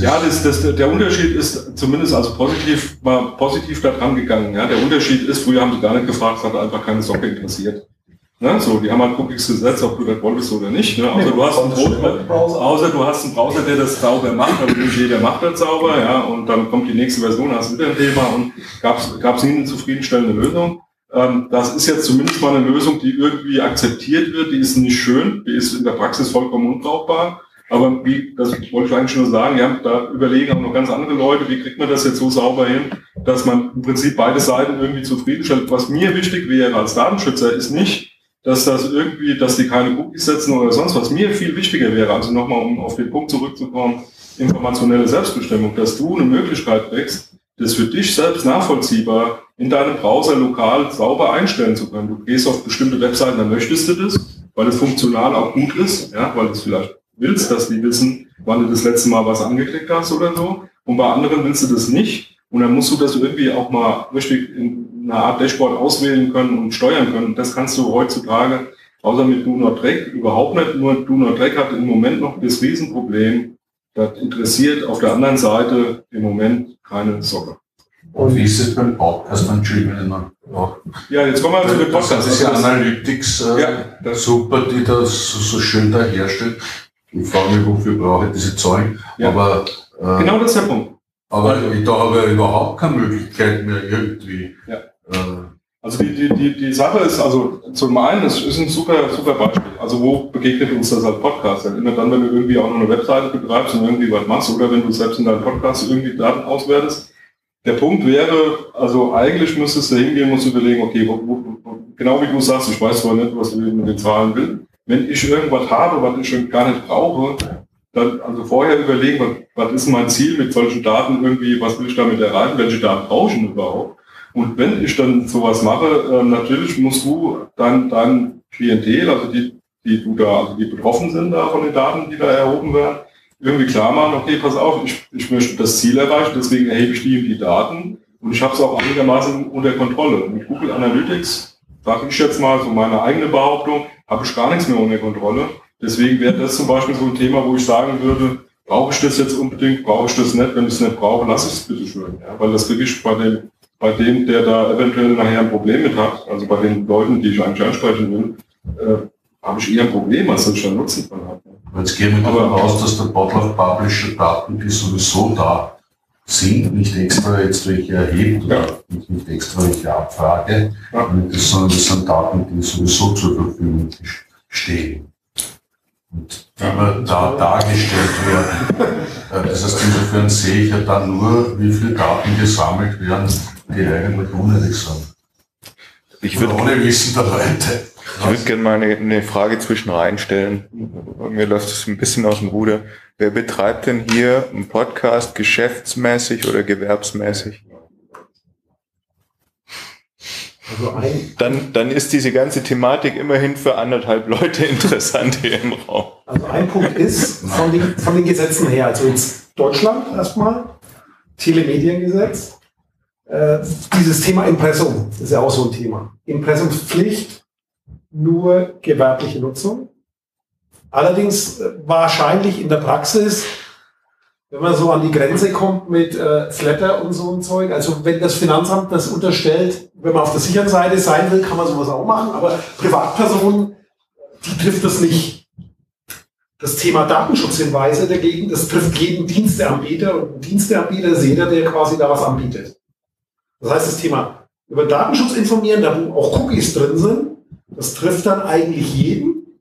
ja, das, das, der Unterschied ist zumindest also positiv, war positiv da dran gegangen. Ja. Der Unterschied ist, früher haben sie gar nicht gefragt, es hat einfach keine Socke interessiert. Ne? So, die haben halt Cookies gesetzt, ob du das wolltest oder nicht. Ne? Außer, nee, du hast einen Browser, außer du hast einen Browser, der das sauber macht, aber nicht jeder macht das sauber, ja, und dann kommt die nächste Version, hast du wieder ein Thema und gab es nie eine zufriedenstellende Lösung. Ähm, das ist jetzt zumindest mal eine Lösung, die irgendwie akzeptiert wird, die ist nicht schön, die ist in der Praxis vollkommen unbrauchbar. Aber wie, das wollte ich eigentlich nur sagen, ja, da überlegen auch noch ganz andere Leute, wie kriegt man das jetzt so sauber hin, dass man im Prinzip beide Seiten irgendwie zufriedenstellt. Was mir wichtig wäre als Datenschützer ist nicht, dass das irgendwie, dass die keine Cookies setzen oder sonst was. Mir viel wichtiger wäre, also nochmal, um auf den Punkt zurückzukommen, informationelle Selbstbestimmung, dass du eine Möglichkeit kriegst, das für dich selbst nachvollziehbar in deinem Browser lokal sauber einstellen zu können. Du gehst auf bestimmte Webseiten, dann möchtest du das, weil es funktional auch gut ist, ja, weil es vielleicht willst, dass die wissen, wann du das letzte Mal was angeklickt hast oder so. Und bei anderen willst du das nicht. Und dann musst du das irgendwie auch mal richtig in eine Art Dashboard auswählen können und steuern können. Das kannst du heutzutage außer mit Do Not Track überhaupt nicht. Nur Do Not Track hat im Moment noch das Riesenproblem, das interessiert auf der anderen Seite im Moment keine Socke. Und wie ist es beim Podcast? Entschuldigung, ja, jetzt kommen wir zu dem Podcast. Das ist ja Analytics äh, ja, super, die das so, schön da herstellt. Ich frage mich, wofür brauche ich diese Zeugen. Ja. Aber, äh, genau das ist der Punkt. Aber also, ich, da habe ich überhaupt keine Möglichkeit mehr irgendwie. Ja. Äh, also die, die, die, die Sache ist, also zum einen, es ist ein super, super Beispiel. Also wo begegnet uns das als Podcast? Ja, immer dann, wenn du irgendwie auch noch eine Webseite betreibst und irgendwie was machst oder wenn du selbst in deinem Podcast irgendwie Daten auswertest. Der Punkt wäre, also eigentlich müsstest du hingehen, du überlegen, okay, wo, wo, genau wie du sagst, ich weiß zwar nicht, was du mit den Zahlen willst. Wenn ich irgendwas habe, was ich schon gar nicht brauche, dann also vorher überlegen, was, was ist mein Ziel mit solchen Daten irgendwie, was will ich damit erreichen, welche Daten brauche ich überhaupt. Und wenn ich dann sowas mache, äh, natürlich musst du dann dein Klientel, also die, die du da, also die betroffen sind da von den Daten, die da erhoben werden, irgendwie klar machen, okay, pass auf, ich, ich möchte das Ziel erreichen, deswegen erhebe ich die, die Daten und ich habe es auch einigermaßen unter Kontrolle. Mit Google Analytics, sage ich jetzt mal, so meine eigene Behauptung, habe ich gar nichts mehr unter Kontrolle. Deswegen wäre das zum Beispiel so ein Thema, wo ich sagen würde, brauche ich das jetzt unbedingt, brauche ich das nicht, wenn ich es nicht brauche, lasse ich es bitte schön. Ja, weil das wirklich bei dem, bei dem, der da eventuell nachher ein Problem mit hat, also bei den Leuten, die ich eigentlich ansprechen will, äh, habe ich eher ein Problem, als dass ich da Nutzen von habe. Jetzt gehen wir davon aus, dass der Bottle Publisher Daten, die sowieso da sind, nicht extra jetzt welche erhebt oder ja. nicht, nicht extra welche abfrage, ja. sondern das sind Daten, die sowieso zur Verfügung stehen und immer da dargestellt werden. Äh, das heißt, insofern sehe ich ja dann nur, wie viele Daten gesammelt werden, die eigentlich unnötig sind. Ich würde ohne Wissen der Leute. Ich würde gerne mal eine, eine, Frage zwischen reinstellen. Mir läuft es ein bisschen aus dem Ruder. Wer betreibt denn hier einen Podcast geschäftsmäßig oder gewerbsmäßig? Also dann, dann ist diese ganze Thematik immerhin für anderthalb Leute (laughs) interessant hier im Raum. Also ein Punkt ist, von den, von den Gesetzen her, also jetzt Deutschland erstmal, Telemediengesetz, äh, dieses Thema Impressum ist ja auch so ein Thema. Impressumspflicht, nur gewerbliche Nutzung. Allerdings äh, wahrscheinlich in der Praxis wenn man so an die Grenze kommt mit äh, Flatter und so ein Zeug, also wenn das Finanzamt das unterstellt, wenn man auf der sicheren Seite sein will, kann man sowas auch machen, aber Privatpersonen, die trifft das nicht. Das Thema Datenschutzhinweise dagegen, das trifft jeden Diensteanbieter und ein Diensteanbieter ist jeder, der quasi da was anbietet. Das heißt, das Thema über Datenschutz informieren, da wo auch Cookies drin sind, das trifft dann eigentlich jeden.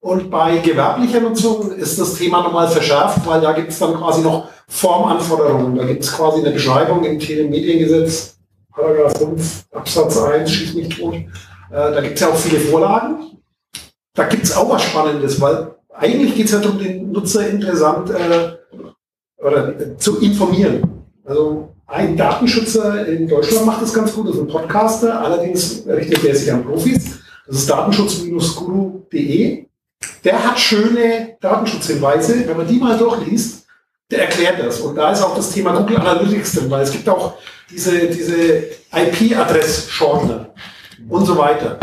Und bei gewerblicher Nutzung ist das Thema nochmal verschärft, weil da gibt es dann quasi noch Formanforderungen. Da gibt es quasi eine Beschreibung im Telemediengesetz, Paragraph 5 Absatz 1, schießt mich tot. Äh, da gibt es ja auch viele Vorlagen. Da gibt es auch was Spannendes, weil eigentlich geht es ja darum, den Nutzer interessant äh, oder äh, zu informieren. Also ein Datenschützer in Deutschland macht das ganz gut, das ist ein Podcaster, allerdings richtet er sich an Profis. Das ist datenschutz-guru.de der hat schöne Datenschutzhinweise. Wenn man die mal durchliest, der erklärt das. Und da ist auch das Thema Google Analytics drin, weil es gibt auch diese, diese IP-Adress-Shortener und so weiter.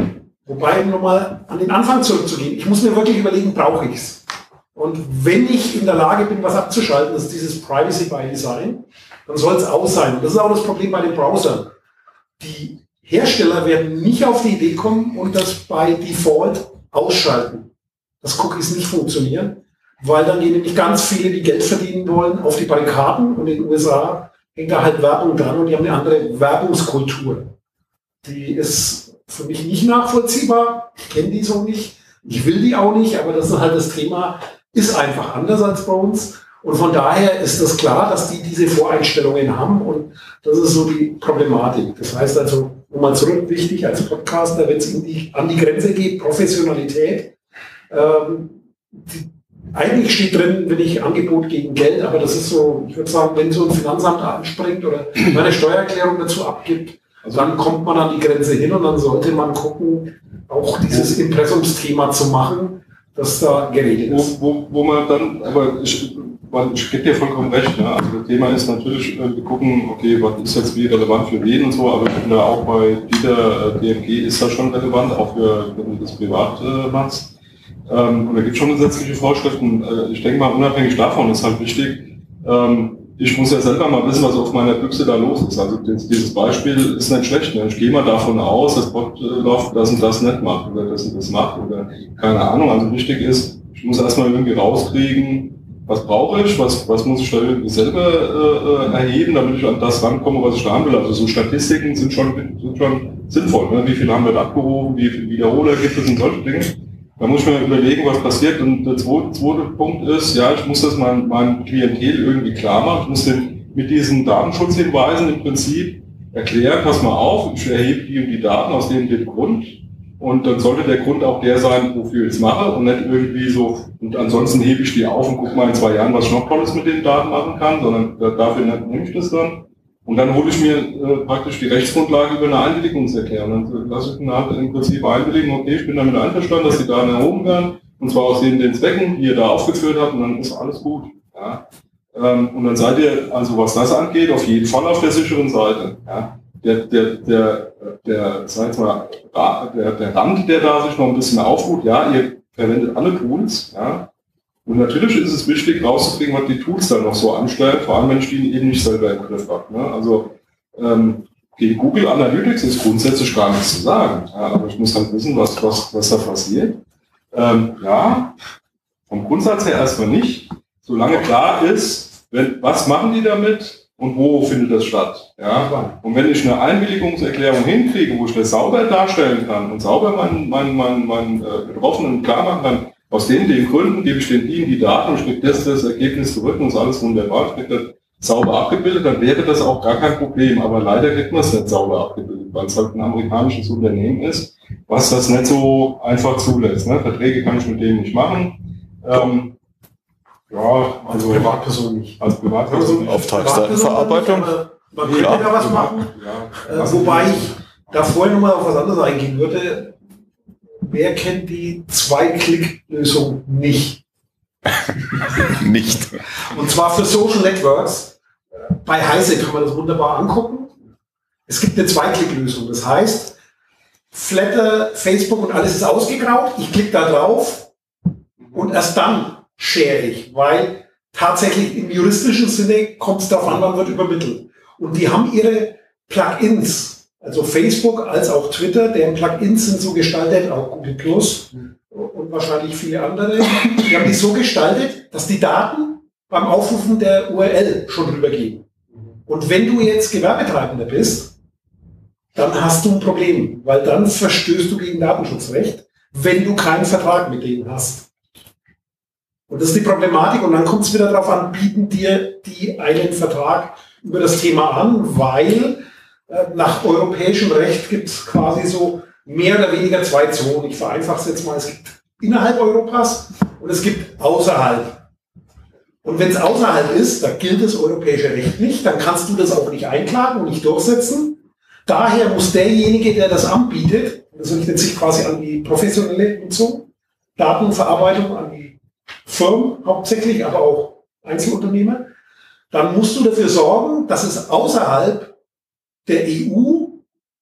Wobei, um nochmal an den Anfang zurückzugehen, ich muss mir wirklich überlegen, brauche ich es? Und wenn ich in der Lage bin, was abzuschalten, das ist dieses Privacy by Design, dann soll es aus sein. Und das ist auch das Problem bei den Browsern. Die Hersteller werden nicht auf die Idee kommen und das bei Default ausschalten dass Cookies nicht funktionieren, weil dann gehen nämlich ganz viele, die Geld verdienen wollen, auf die Barrikaden und in den USA hängt da halt Werbung dran und die haben eine andere Werbungskultur. Die ist für mich nicht nachvollziehbar. Ich kenne die so nicht. Ich will die auch nicht, aber das ist halt das Thema, ist einfach anders als bei uns. Und von daher ist das klar, dass die diese Voreinstellungen haben und das ist so die Problematik. Das heißt also, nochmal zurück, wichtig als Podcaster, wenn es an die Grenze geht, Professionalität, ähm, die, eigentlich steht drin, wenn ich Angebot gegen Geld, aber das ist so, ich würde sagen, wenn so ein Finanzamt anspringt oder meine Steuererklärung dazu abgibt, also dann kommt man an die Grenze hin und dann sollte man gucken, auch dieses Impressumsthema zu machen, dass da geregelt ist. Wo, wo, wo man dann, aber ich gebe dir vollkommen recht, ne? also das Thema ist natürlich, äh, wir gucken, okay, was ist jetzt wie relevant für wen und so, aber ich finde auch bei dieser äh, DMG ist das schon relevant, auch für, wenn du das privat äh, machst. Ähm, und da gibt es schon gesetzliche Vorschriften. Äh, ich denke mal, unabhängig davon ist halt wichtig, ähm, ich muss ja selber mal wissen, was auf meiner Büchse da los ist. Also dieses Beispiel ist nicht schlecht. Ne? Ich gehe mal davon aus, dass Botloff das und das nicht macht oder das und das macht oder keine Ahnung. Also wichtig ist, ich muss erstmal irgendwie rauskriegen, was brauche ich, was, was muss ich da selber äh, äh, erheben, damit ich an das rankomme, was ich da haben will. Also so Statistiken sind schon, sind schon sinnvoll. Ne? Wie viel haben wir da abgehoben, wie viele Wiederholer gibt es und solche Dinge. Da muss ich mir überlegen, was passiert. Und der zweite, zweite Punkt ist, ja, ich muss das meinem, meinem Klientel irgendwie klar machen. Ich muss den mit diesen Datenschutzhinweisen im Prinzip erklären, pass mal auf, ich erhebe die und die Daten aus dem, dem Grund. Und dann sollte der Grund auch der sein, wofür ich es mache und nicht irgendwie so, und ansonsten hebe ich die auf und gucke mal in zwei Jahren, was ich noch Tolles mit den Daten machen kann, sondern dafür nehme ich das dann. Und dann hole ich mir äh, praktisch die Rechtsgrundlage über eine Einwilligungserklärung. Dann lasse ich dann halt im Prinzip einwilligen, okay, ich bin damit einverstanden, dass die Daten erhoben werden, und zwar aus den, den Zwecken, die ihr da aufgeführt habt, und dann ist alles gut. Ja. Ähm, und dann seid ihr, also was das angeht, auf jeden Fall auf der sicheren Seite. Ja der, der, der, der, sag mal, der, der Rand, der da sich noch ein bisschen aufruht, ja, ihr verwendet alle Tools, ja. Und natürlich ist es wichtig, rauszukriegen, was die Tools dann noch so anstellen, vor allem wenn ich die eben nicht selber im Griff habe. Ne? Also ähm, gegen Google Analytics ist grundsätzlich gar nichts zu sagen. Ja, aber ich muss halt wissen, was, was, was da passiert. Ähm, ja, vom Grundsatz her erstmal nicht. Solange klar ist, wenn, was machen die damit, und wo findet das statt. Ja? Und wenn ich eine Einwilligungserklärung hinkriege, wo ich das sauber darstellen kann und sauber meinen, meinen, meinen, meinen äh, Betroffenen klar machen kann, aus den, den Gründen gebe ich den ihnen die Daten und kriege das, das Ergebnis zurück und ist alles wunderbar, ich kriege das sauber abgebildet, dann wäre das auch gar kein Problem. Aber leider kriegt man es nicht sauber abgebildet, weil es halt ein amerikanisches Unternehmen ist, was das nicht so einfach zulässt. Ne? Verträge kann ich mit denen nicht machen. Ähm, ja, also Privatperson nicht. Als Privatperson. Auftragsdatenverarbeitung. Man könnte ja, da was machen. Ja, äh, wobei ich da vorher nochmal auf was anderes eingehen würde. Wer kennt die Zwei-Klick-Lösung nicht? (laughs) nicht. Und zwar für Social Networks. Bei Heise kann man das wunderbar angucken. Es gibt eine Zwei-Klick-Lösung. Das heißt, Flatter, Facebook und alles ist ausgegraut. Ich klicke da drauf und erst dann ich, weil tatsächlich im juristischen Sinne kommt es darauf an, wann wird übermittelt. Und die haben ihre Plugins, also Facebook als auch Twitter, deren Plugins sind so gestaltet, auch Google Plus und wahrscheinlich viele andere, die haben die so gestaltet, dass die Daten beim Aufrufen der URL schon rübergehen. Und wenn du jetzt Gewerbetreibender bist, dann hast du ein Problem, weil dann verstößt du gegen Datenschutzrecht, wenn du keinen Vertrag mit denen hast. Und das ist die Problematik. Und dann kommt es wieder darauf an, bieten dir die einen Vertrag über das Thema an, weil äh, nach europäischem Recht gibt es quasi so mehr oder weniger zwei Zonen. Ich vereinfache es jetzt mal. Es gibt innerhalb Europas und es gibt außerhalb. Und wenn es außerhalb ist, da gilt das europäische Recht nicht, dann kannst du das auch nicht einklagen und nicht durchsetzen. Daher muss derjenige, der das anbietet, das richtet sich quasi an die professionelle Nutzung, Datenverarbeitung, an Firmen hauptsächlich, aber auch Einzelunternehmer, dann musst du dafür sorgen, dass es außerhalb der EU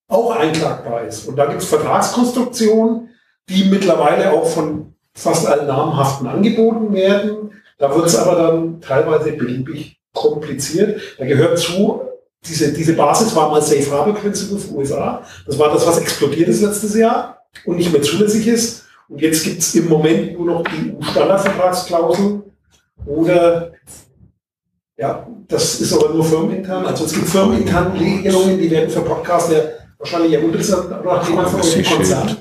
auch einklagbar ist. Und da gibt es Vertragskonstruktionen, die mittlerweile auch von fast allen namhaften angeboten werden. Da wird es aber dann teilweise beliebig kompliziert. Da gehört zu, diese, diese Basis war mal Safe Harbor Principle für USA. Das war das, was explodiert ist letztes Jahr und nicht mehr zulässig ist. Und jetzt gibt es im Moment nur noch die EU-Standardvertragsklauseln oder ja, das ist aber nur firmenintern. Also es gibt firmeninterne Regelungen, die werden für Podcasts ja wahrscheinlich ja uninteressant, aber Thema von einem Konzern.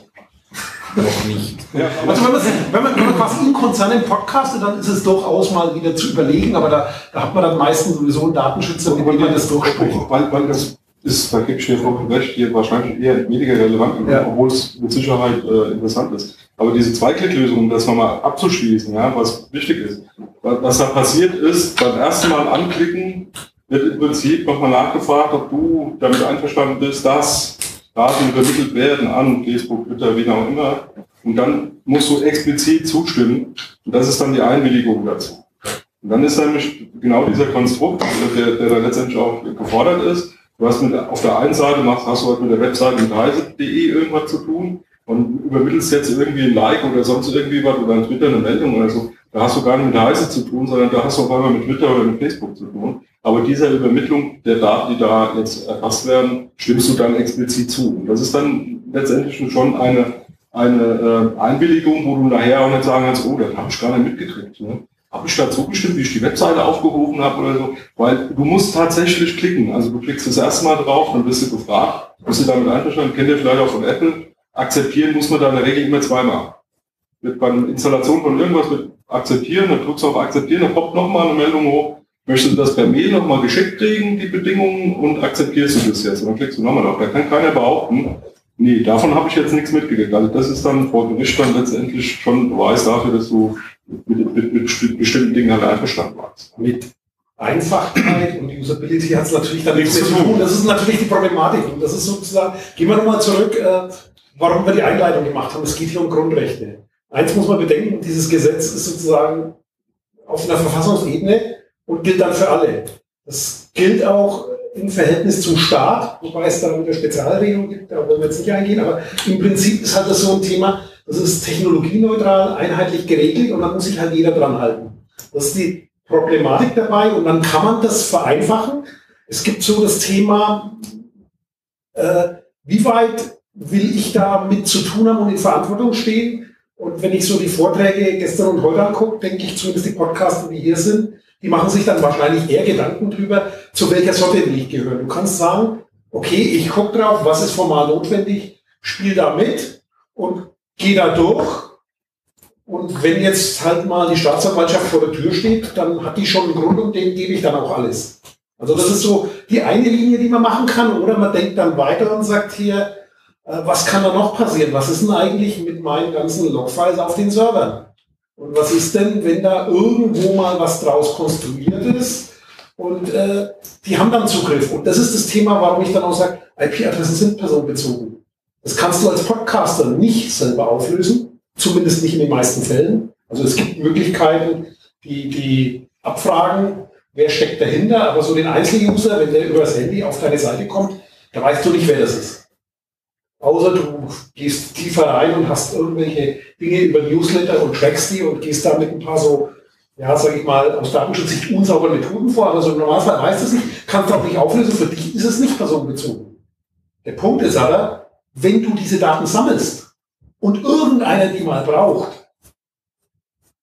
Noch nicht. Ja, also wenn man, wenn, man, wenn man quasi in Konzernen podcastet, dann ist es durchaus mal wieder zu überlegen, aber da, da hat man dann meistens sowieso einen Datenschützer, mit dem man das durchspricht. Weil, weil das ist, ich dir vollkommen recht, hier wahrscheinlich eher weniger relevant, ja. obwohl es mit Sicherheit äh, interessant ist. Aber diese Zweiklicklösung, um das nochmal abzuschließen, ja, was wichtig ist, was da passiert ist, beim ersten Mal anklicken, wird im Prinzip nochmal nachgefragt, ob du damit einverstanden bist, dass Daten übermittelt werden an Facebook, Twitter, wie auch immer. Und dann musst du explizit zustimmen. Und das ist dann die Einwilligung dazu. Und dann ist nämlich genau dieser Konstrukt, der, der da letztendlich auch gefordert ist. Du hast mit, auf der einen Seite machst, hast du halt mit der Webseite mit reise.de irgendwas zu tun und übermittelst jetzt irgendwie ein Like oder sonst irgendwie was oder ein Twitter eine Meldung oder so, da hast du gar nicht mit Heise zu tun, sondern da hast du auf einmal mit Twitter oder mit Facebook zu tun. Aber dieser Übermittlung der Daten, die da jetzt erfasst werden, stimmst du dann explizit zu. Und das ist dann letztendlich schon eine, eine äh, Einwilligung, wo du nachher auch nicht sagen kannst, oh, das habe ich gar nicht mitgekriegt. Ne? Habe ich da zugestimmt, wie ich die Webseite aufgerufen habe oder so? Weil du musst tatsächlich klicken. Also du klickst das erste Mal drauf, dann wirst du gefragt, bist du damit einverstanden, kennt ihr vielleicht auch von Apple, akzeptieren muss man da in der Regel immer zweimal. Wird bei Installation von irgendwas mit akzeptieren, dann drückst du auf akzeptieren, dann poppt nochmal eine Meldung hoch, möchtest du das per Mail nochmal geschickt kriegen, die Bedingungen, und akzeptierst du das jetzt. Und dann klickst du nochmal drauf. Da kann keiner behaupten, Nee, davon habe ich jetzt nichts mitgekriegt. Also das ist dann vor Gericht dann letztendlich schon Beweis dafür, dass du mit, mit, mit bestimmten Dingen halt einverstanden warst. Mit Einfachheit und Usability hat es natürlich dann nichts zu tun. Das ist natürlich die Problematik. Und das ist sozusagen, gehen wir nochmal zurück, äh, warum wir die Einleitung gemacht haben. Es geht hier um Grundrechte. Eins muss man bedenken, dieses Gesetz ist sozusagen auf einer Verfassungsebene und gilt dann für alle. Das gilt auch im Verhältnis zum Staat, wobei es da wieder Spezialregelungen gibt, da wollen wir jetzt nicht eingehen, aber im Prinzip ist halt das so ein Thema, das ist technologieneutral, einheitlich geregelt und dann muss sich halt jeder dran halten. Das ist die Problematik dabei und dann kann man das vereinfachen. Es gibt so das Thema, äh, wie weit will ich da mit zu tun haben und in Verantwortung stehen? Und wenn ich so die Vorträge gestern und heute angucke, denke ich zumindest die Podcasts, die hier sind, die machen sich dann wahrscheinlich eher Gedanken drüber, zu welcher Sorte will ich gehören. Du kannst sagen, okay, ich gucke drauf, was ist formal notwendig, spiel da mit und gehe da durch. Und wenn jetzt halt mal die Staatsanwaltschaft vor der Tür steht, dann hat die schon einen Grund und dem gebe ich dann auch alles. Also das ist so die eine Linie, die man machen kann. Oder man denkt dann weiter und sagt hier, äh, was kann da noch passieren? Was ist denn eigentlich mit meinen ganzen Logfiles auf den Servern? Und was ist denn, wenn da irgendwo mal was draus konstruiert ist? Und äh, die haben dann Zugriff. Und das ist das Thema, warum ich dann auch sage, IP-Adressen sind personenbezogen. Das kannst du als Podcaster nicht selber auflösen, zumindest nicht in den meisten Fällen. Also es gibt Möglichkeiten, die, die abfragen, wer steckt dahinter, aber so den Einzeluser, wenn der über das Handy auf deine Seite kommt, da weißt du nicht, wer das ist. Außer du gehst tiefer rein und hast irgendwelche Dinge über Newsletter und trackst die und gehst da mit ein paar so, ja, sag ich mal, aus Datenschutzsicht unsauberen Methoden vor, aber so im Normalfall weißt du es nicht, kannst auch nicht auflösen, für dich ist es nicht personenbezogen. Der Punkt ist aber, wenn du diese Daten sammelst und irgendeiner die mal braucht,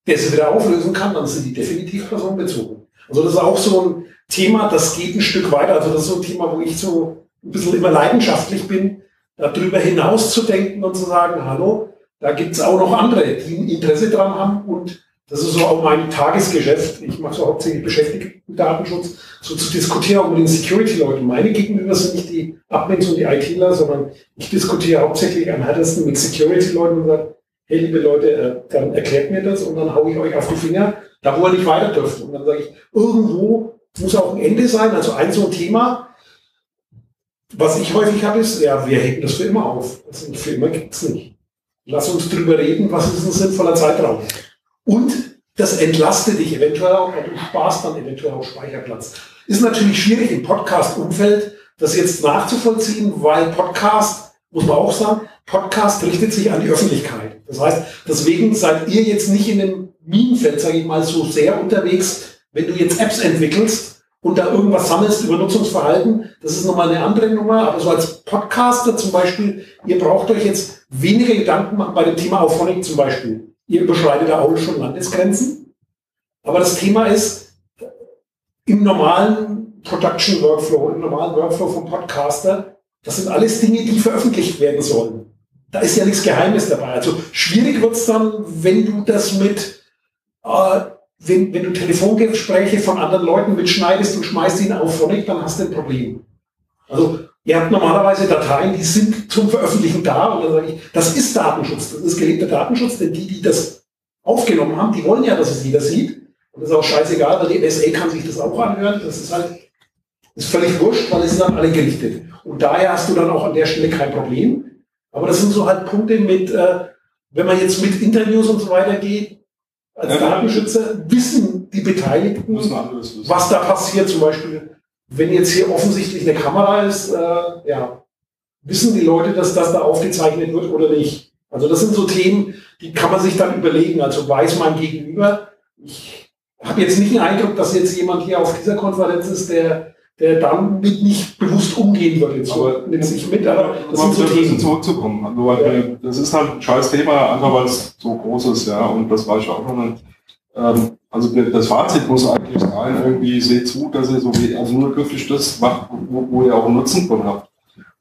der sie wieder auflösen kann, dann sind die definitiv personenbezogen. Also das ist auch so ein Thema, das geht ein Stück weiter. Also das ist so ein Thema, wo ich so ein bisschen immer leidenschaftlich bin, darüber hinaus zu denken und zu sagen, hallo, da gibt es auch noch andere, die ein Interesse dran haben und das ist so auch mein Tagesgeschäft. Ich mache so hauptsächlich beschäftigten Datenschutz, so zu diskutieren auch mit den Security-Leuten. Meine Gegenüber sind nicht die Admins und die ITler, sondern ich diskutiere hauptsächlich am härtesten mit Security-Leuten und sage, hey liebe Leute, äh, dann erklärt mir das und dann haue ich euch auf die Finger, da wo ihr nicht weiter dürft. Und dann sage ich, irgendwo muss auch ein Ende sein. Also ein so ein Thema, was ich häufig habe, ist, ja, wir heben das für immer auf. Also für immer gibt es nicht. Lass uns drüber reden, was ist ein sinnvoller Zeitraum. Und das entlastet dich eventuell auch, und du sparst dann eventuell auch Speicherplatz. Ist natürlich schwierig im Podcast-Umfeld, das jetzt nachzuvollziehen, weil Podcast, muss man auch sagen, Podcast richtet sich an die Öffentlichkeit. Das heißt, deswegen seid ihr jetzt nicht in dem Minenfeld, sage ich mal, so sehr unterwegs, wenn du jetzt Apps entwickelst, und da irgendwas sammelst über Nutzungsverhalten, das ist nochmal eine andere Nummer. Aber so als Podcaster zum Beispiel, ihr braucht euch jetzt weniger Gedanken machen bei dem Thema Auphonic zum Beispiel. Ihr überschreitet da auch schon Landesgrenzen. Aber das Thema ist, im normalen Production Workflow, im normalen Workflow vom Podcaster, das sind alles Dinge, die veröffentlicht werden sollen. Da ist ja nichts Geheimes dabei. Also schwierig wird's dann, wenn du das mit äh, wenn, wenn du Telefongespräche von anderen Leuten mitschneidest und schmeißt ihn auf Phonic, dann hast du ein Problem. Also ihr habt normalerweise Dateien, die sind zum Veröffentlichen da und dann sage ich, das ist Datenschutz, das ist gelebter Datenschutz, denn die, die das aufgenommen haben, die wollen ja, dass es jeder sieht. Und das ist auch scheißegal, weil die NSA kann sich das auch anhören. Das ist halt ist völlig wurscht, weil es sind dann alle gerichtet. Und daher hast du dann auch an der Stelle kein Problem. Aber das sind so halt Punkte mit, äh, wenn man jetzt mit Interviews und so weiter geht, als ja, Datenschützer wissen die Beteiligten, was da passiert. Zum Beispiel, wenn jetzt hier offensichtlich eine Kamera ist, äh, ja, wissen die Leute, dass das da aufgezeichnet wird oder nicht? Also das sind so Themen, die kann man sich dann überlegen. Also weiß mein Gegenüber, ich habe jetzt nicht den Eindruck, dass jetzt jemand hier auf dieser Konferenz ist, der der damit nicht bewusst umgehen würde. So, aber nimmt sich mit, aber das sind so Themen. zurückzukommen. Also, ja. Das ist halt ein scheiß Thema, einfach weil es so groß ist, ja, und das war ich auch noch nicht. Ähm, also das Fazit muss eigentlich sein, irgendwie seht zu, dass ihr so wie, also nur wirklich das macht, wo, wo ihr auch einen Nutzen von habt.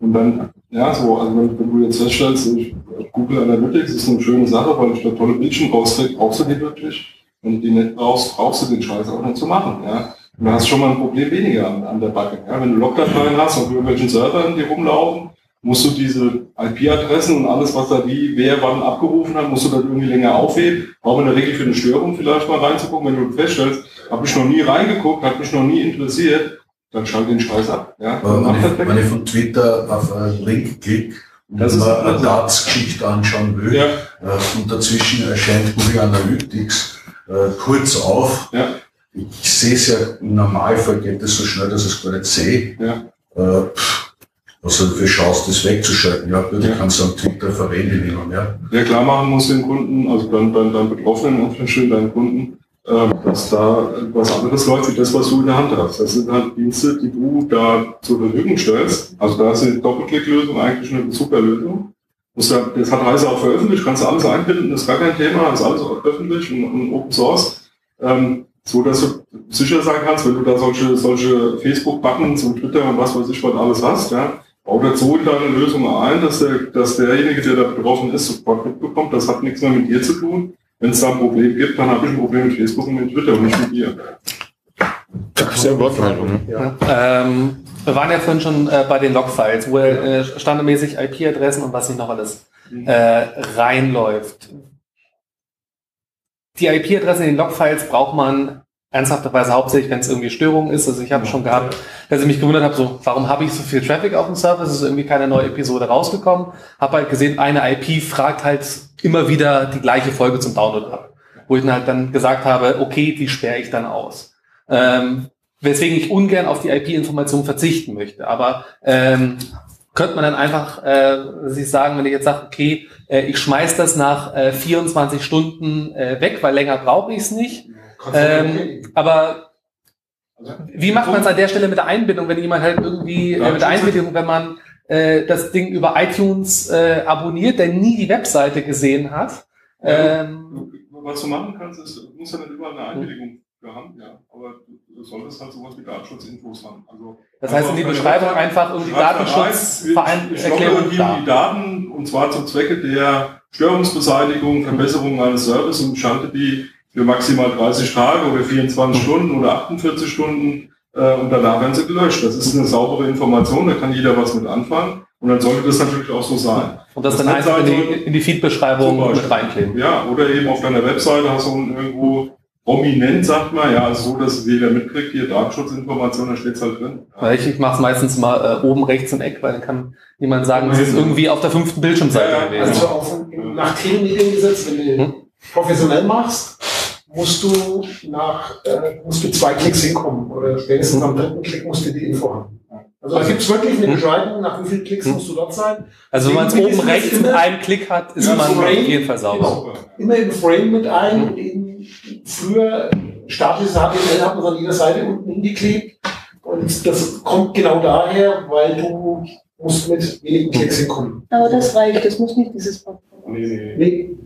Und dann, ja, so, also wenn, wenn du jetzt feststellst, ich, Google Analytics ist eine schöne Sache, weil ich da tolle Bildchen rauskriege, brauchst du die wirklich? Wenn du die nicht brauchst, brauchst du den Scheiß auch nicht zu machen, ja. Du hast schon mal ein Problem weniger an, an der Backe. Ja? Wenn du Logdateien hast auf irgendwelchen Servern, die rumlaufen, musst du diese IP-Adressen und alles, was da wie, wer wann abgerufen hat, musst du dann irgendwie länger aufheben. Auch in der Regel für eine Störung vielleicht mal reinzugucken, wenn du feststellst, habe ich noch nie reingeguckt, hat mich noch nie interessiert, dann schalt den Scheiß ab. Ja? Wenn ich, wenn ich von Twitter auf einen Link klicke und das mir eine Datsgeschichte anschauen will, ja. äh, und dazwischen erscheint Google Analytics äh, kurz auf. Ja. Ich sehe es ja, im Normalfall geht es so schnell, dass ich es gar nicht sehe. Ja. Äh, was du dafür schaust, das wegzuschalten. Ja, bitte ja. kannst du am Twitter verwenden nehmen. Ja. ja, klar machen muss den Kunden, also dann, dann, dann Betroffenen, deinen Kunden, ähm, dass da was anderes läuft, wie das, was du in der Hand hast. Das sind halt Dienste, die du da zur Verfügung stellst. Also da ist die Doppelklicklösung eigentlich eine super Lösung. Das hat Reise auch veröffentlicht, kannst du alles einbinden, ist gar kein Thema, ist alles öffentlich und, und Open Source. Ähm, so dass du sicher sein kannst, wenn du da solche, solche Facebook-Buttons und Twitter und was weiß ich was alles hast, ja, bau dazu in deine Lösung ein, dass, der, dass derjenige, der da betroffen ist, sofort mitbekommt, das hat nichts mehr mit dir zu tun. Wenn es da ein Problem gibt, dann habe ich ein Problem mit Facebook und mit Twitter und nicht mit dir. Das ist ja Wortmeldung. Ja. Ähm, wir waren ja vorhin schon äh, bei den Logfiles, wo äh, standardmäßig IP-Adressen und was nicht noch alles mhm. äh, reinläuft. Die IP-Adresse in den Logfiles braucht man ernsthafterweise hauptsächlich, wenn es irgendwie Störung ist. Also ich habe schon gehabt, dass ich mich gewundert habe, so, warum habe ich so viel Traffic auf dem Server? Es ist irgendwie keine neue Episode rausgekommen. Habe halt gesehen, eine IP fragt halt immer wieder die gleiche Folge zum Download ab. Wo ich dann halt dann gesagt habe, okay, die sperre ich dann aus. Ähm, weswegen ich ungern auf die IP-Information verzichten möchte. Aber ähm, könnte man dann einfach äh, sich sagen, wenn ich jetzt sage, okay, äh, ich schmeiß das nach äh, 24 Stunden äh, weg, weil länger brauche ich es nicht. Ähm, aber wie macht man es an der Stelle mit der Einbindung, wenn jemand halt irgendwie äh, mit der Einbindung, wenn man äh, das Ding über iTunes äh, abonniert, der nie die Webseite gesehen hat? Ähm, was du machen kannst, ist, du musst ja nicht überall eine Einwilligung haben, ja, aber du solltest halt sowas wie Datenschutzinfos haben. Also das heißt in die Beschreibung einfach irgendwie Datenschutzvereinbarung die, die Daten und zwar zum Zwecke der Störungsbeseitigung, Verbesserung eines Services und schalte die für maximal 30 Tage oder 24 Stunden oder 48 Stunden äh, und danach werden sie gelöscht. Das ist eine saubere Information, da kann jeder was mit anfangen und dann sollte das natürlich auch so sein. Und das, das dann einfach in die, in die Feed-Beschreibung mit reinkleben. Ja, oder eben auf deiner Webseite hast du irgendwo prominent, sagt man, ja, also so, dass jeder mitkriegt, hier Datenschutzinformationen, da steht es halt drin. Ja. Ich, ich mache es meistens mal äh, oben rechts im Eck, weil dann kann niemand sagen, es ist irgendwie auf der fünften Bildschirmseite ja, gewesen. Also auf, nach Themenmediengesetz, wenn du hm? professionell machst, musst du nach äh, musst du zwei Klicks hinkommen oder spätestens am dritten Klick musst du die Info haben. Also da gibt es wirklich eine hm? Beschreibung, nach wie vielen Klicks hm? musst du dort sein. Also wenn man es oben rechts mit einem Klick hat, ist man Frame, auf jeden Fall sauber. Immer im Frame mit ein und eben früher statisches HTML hat man an jeder Seite unten hingeklebt und das kommt genau daher, weil du musst mit wenigen Klicks hinkommen. Aber das reicht, das muss nicht dieses Pop-up. Nee, nee. nee.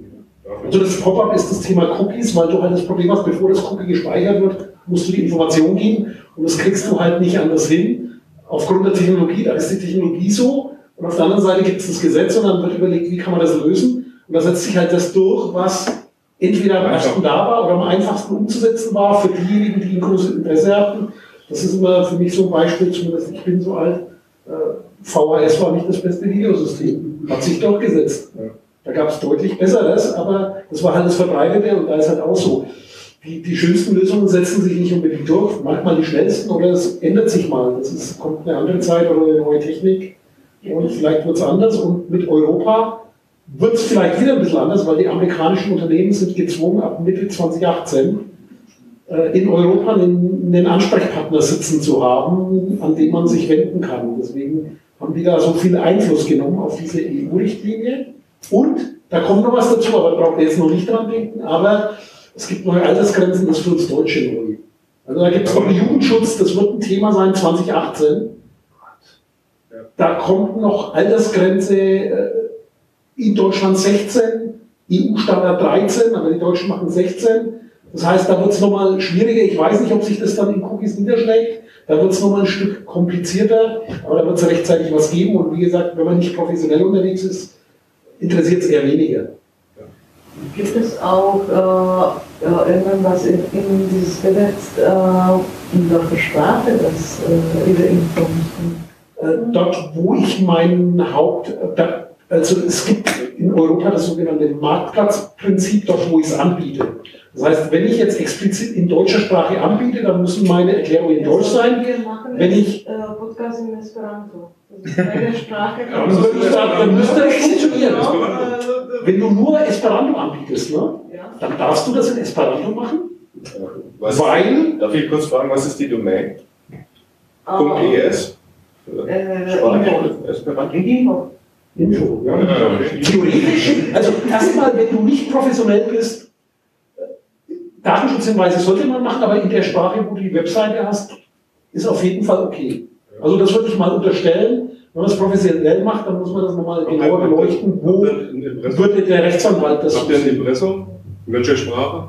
Also das Pop-up ist das Thema Cookies, weil du halt das Problem hast, bevor das Cookie gespeichert wird, musst du die Information geben und das kriegst du halt nicht anders hin. Aufgrund der Technologie, da ist die Technologie so und auf der anderen Seite gibt es das Gesetz und dann wird überlegt, wie kann man das lösen. Und da setzt sich halt das durch, was entweder am besten da war oder am einfachsten umzusetzen war für diejenigen, die ein großes Interesse hatten. Das ist immer für mich so ein Beispiel, zumindest ich bin so alt. Äh, VHS war nicht das beste Videosystem, hat sich durchgesetzt. Ja. Da gab es deutlich Besseres, aber das war halt das Verbreitete und da ist halt auch so. Die, die schönsten Lösungen setzen sich nicht unbedingt durch, manchmal die schnellsten oder es ändert sich mal. Das ist, kommt eine andere Zeit oder eine neue Technik und vielleicht wird es anders. Und mit Europa wird es vielleicht wieder ein bisschen anders, weil die amerikanischen Unternehmen sind gezwungen, ab Mitte 2018 äh, in Europa einen, einen Ansprechpartner sitzen zu haben, an den man sich wenden kann. Deswegen haben die da so viel Einfluss genommen auf diese EU-Richtlinie und da kommt noch was dazu, aber da braucht ihr jetzt noch nicht dran denken, aber es gibt neue Altersgrenzen, das für uns Deutsche neu. Also da gibt es noch Jugendschutz, das wird ein Thema sein 2018. Da kommt noch Altersgrenze äh, in Deutschland 16, EU-Standard 13, aber die Deutschen machen 16. Das heißt, da wird es nochmal schwieriger. Ich weiß nicht, ob sich das dann in Cookies niederschlägt. Da wird es nochmal ein Stück komplizierter, aber da wird es rechtzeitig was geben. Und wie gesagt, wenn man nicht professionell unterwegs ist, interessiert es eher weniger. Gibt es auch äh, irgendwas in, in dieses Gesetz äh, in welcher Sprache das äh, diese Infos äh, dort, wo ich meinen Haupt, da, also es gibt in Europa das sogenannte Marktplatzprinzip, dort wo ich es anbiete. Das heißt, wenn ich jetzt explizit in deutscher Sprache anbiete, dann müssen meine Erklärungen in Deutsch sein. Wir machen Wenn ich- äh, Podcast in Esperanto. Das ist eine (laughs) Sprache. Ja, dann dann müsste das funktionieren. Äh, Wenn du nur Esperanto anbietest, ne, dann darfst du das in Esperanto machen, Was, weil darf ich kurz fragen, was ist die Domain? Aber, .es? äh, Sprache, Esperanto? Info. Info, ja. Ja, Theoretisch, also erstmal, wenn du nicht professionell bist, äh, Datenschutzhinweise sollte man machen, aber in der Sprache, wo du die Webseite hast, ist auf jeden Fall okay. Also das würde ich mal unterstellen. Wenn man es professionell macht, dann muss man das nochmal genauer beleuchten, wo würde der Rechtsanwalt das Habt ihr ein Impressum? In welcher Sprache?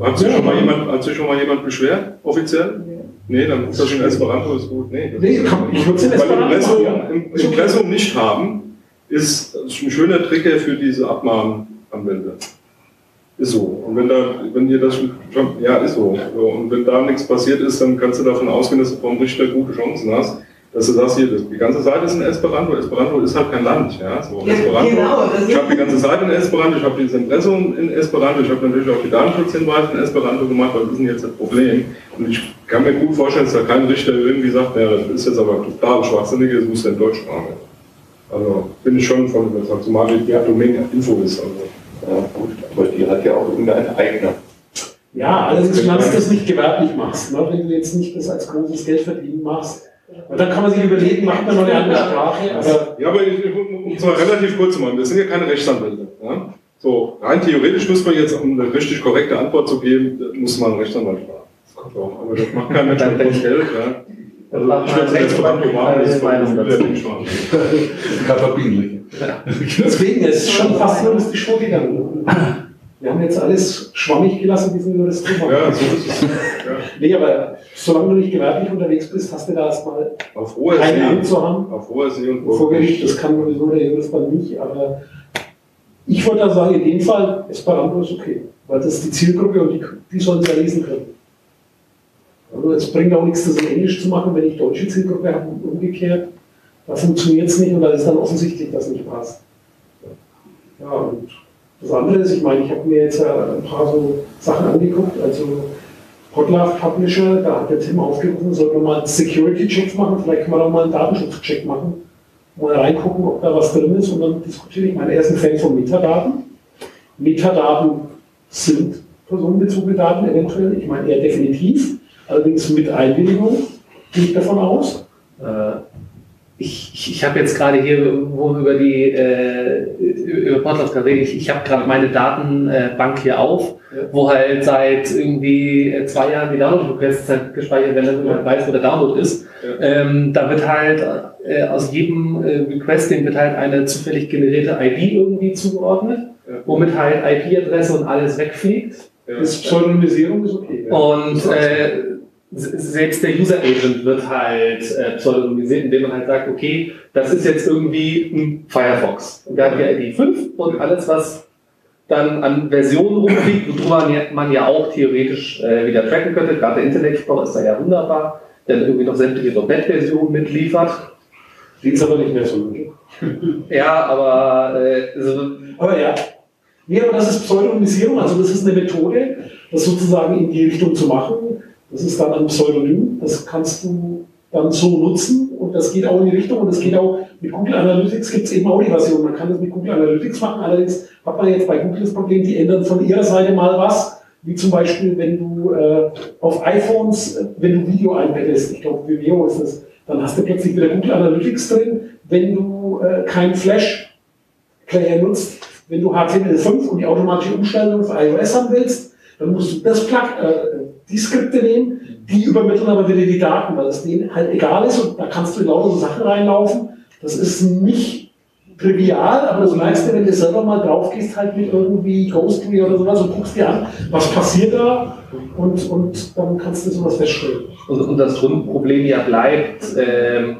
Hat sich schon mal jemand, hat sich schon mal jemand beschwert, offiziell? Nee, dann ist das in Esperanto, ist gut. Nee, das Nee, ich würde es in weil Esperanto Impressum, Impressum nicht haben, ist ein schöner Trick für diese Abmahnanwälte. Ist so. Und wenn da, wenn dir das schon, ja, ist so. so. Und wenn da nichts passiert ist, dann kannst du davon ausgehen, dass du vom Richter gute Chancen hast, dass du sagst, hier, das, die ganze Seite ist in Esperanto. Esperanto ist halt kein Land, ja. So, Ja, Esperanto. genau, das Ich habe die ganze Seite in Esperanto, ich habe dieses Impressum in Esperanto, ich habe natürlich auch die Datenschutzhinweise in Esperanto gemacht, was ist denn jetzt das Problem? Und ich kann mir gut vorstellen, dass da kein Richter irgendwie sagt, ja, das ist jetzt aber total schwachsinnig, das muss ja in Deutsch machen. Also bin ich schon von überzeugt, zumal die Domain Info ist. Also. Ja, gut, aber die hat ja auch irgendeine eigene. Ja, allerdings, solange du das nicht gewerblich machst, ne? wenn du jetzt nicht das als großes Geld verdienen machst. Und dann kann man sich überlegen, macht man noch eine andere Sprache, aber Ja, aber ich, um es mal relativ kurz zu machen, wir sind ja keine Rechtsanwälte. Ja? So, rein theoretisch müsste man jetzt, um eine richtig korrekte Antwort zu geben, muss man einen Rechtsanwalt fragen. So, aber das macht kein Mensch mit Geld. Ja? Also ich es das ist Meinung verbindlich. (laughs) deswegen es ist schon fast juristisch vorgegangen. Wir haben jetzt alles schwammig gelassen, diesen Juristen. Ja, so ist es. Ja. Nee, aber solange du nicht gewerblich unterwegs bist, hast du da erstmal Auf hoher keine See, Hand zur Hand. auf hoher See und Vor Gericht, das kann sowieso der Jurist dann nicht, aber ich würde da sagen, in dem Fall, ist okay, weil das ist die Zielgruppe und die, die sollen es ja lesen können. Also es bringt auch nichts, das in Englisch zu machen, wenn ich deutsche Zielgruppe habe und umgekehrt. Da funktioniert es nicht und da ist dann offensichtlich, dass nicht passt. Ja, und das andere ist, ich meine, ich habe mir jetzt ja ein paar so Sachen angeguckt, also Podlove Publisher, da hat der Tim aufgerufen, sollten wir mal einen Security-Check machen, vielleicht kann man auch mal einen Datenschutz-Check machen, mal reingucken, ob da was drin ist und dann diskutiere ich. Meine, er ist ein Fan von Metadaten. Metadaten sind personenbezogene Daten eventuell, ich meine, eher definitiv, allerdings mit Einwilligung, gehe ich davon aus. Äh, ich, ich, ich habe jetzt gerade hier, wo wir über die äh, über Podlove gerade reden, ich, ich habe gerade meine Datenbank hier auf, Ja. wo halt seit irgendwie äh, zwei Jahren die Download-Requests halt gespeichert werden, damit man weiß, wo der Download ist. Ähm, da wird halt äh, aus jedem äh, Request, dem wird halt eine zufällig generierte ID irgendwie zugeordnet, Ja. womit halt IP-Adresse und alles wegfliegt. Ja. Das Pseudonymisierung ist okay. Und äh, selbst der User Agent wird halt äh, pseudonymisiert, indem man halt sagt, okay, das ist jetzt irgendwie ein Firefox. Und der hat die ID 5 und alles, was dann an Versionen rumfliegt, worüber man ja, auch theoretisch äh, wieder tracken könnte. Gerade der Internet Explorer ist da ja wunderbar, der dann irgendwie noch sämtliche .NET-Versionen mitliefert. Sieht es aber nicht mehr so. ne? (laughs) Ja, aber äh, so, Aber ja. Nee, aber das ist Pseudonymisierung, also das ist eine Methode, das sozusagen in die Richtung zu machen. Das ist dann ein Pseudonym, das kannst du dann so nutzen und das geht auch in die Richtung und das geht auch mit Google Analytics gibt es eben auch die Version. Man kann das mit Google Analytics machen, allerdings hat man jetzt bei Google das Problem, die ändern von ihrer Seite mal was, wie zum Beispiel, wenn du äh, auf iPhones, äh, wenn du Video einbettest, ich glaube Vimeo ist das, dann hast du plötzlich wieder Google Analytics drin, wenn du äh, kein Flash Player nutzt, wenn du HTML5 und die automatische Umstellung für iOS haben willst, dann musst du das Plug, äh, die Skripte nehmen, die übermitteln aber wieder die Daten, weil es denen halt egal ist und da kannst du in lauter so Sachen reinlaufen. Das ist nicht trivial, aber das merkst wenn du selber mal drauf gehst, halt mit irgendwie Ghostly oder sowas und guckst dir an, was passiert da und, und dann kannst du sowas feststellen. Und, und das Grundproblem ja bleibt, ähm,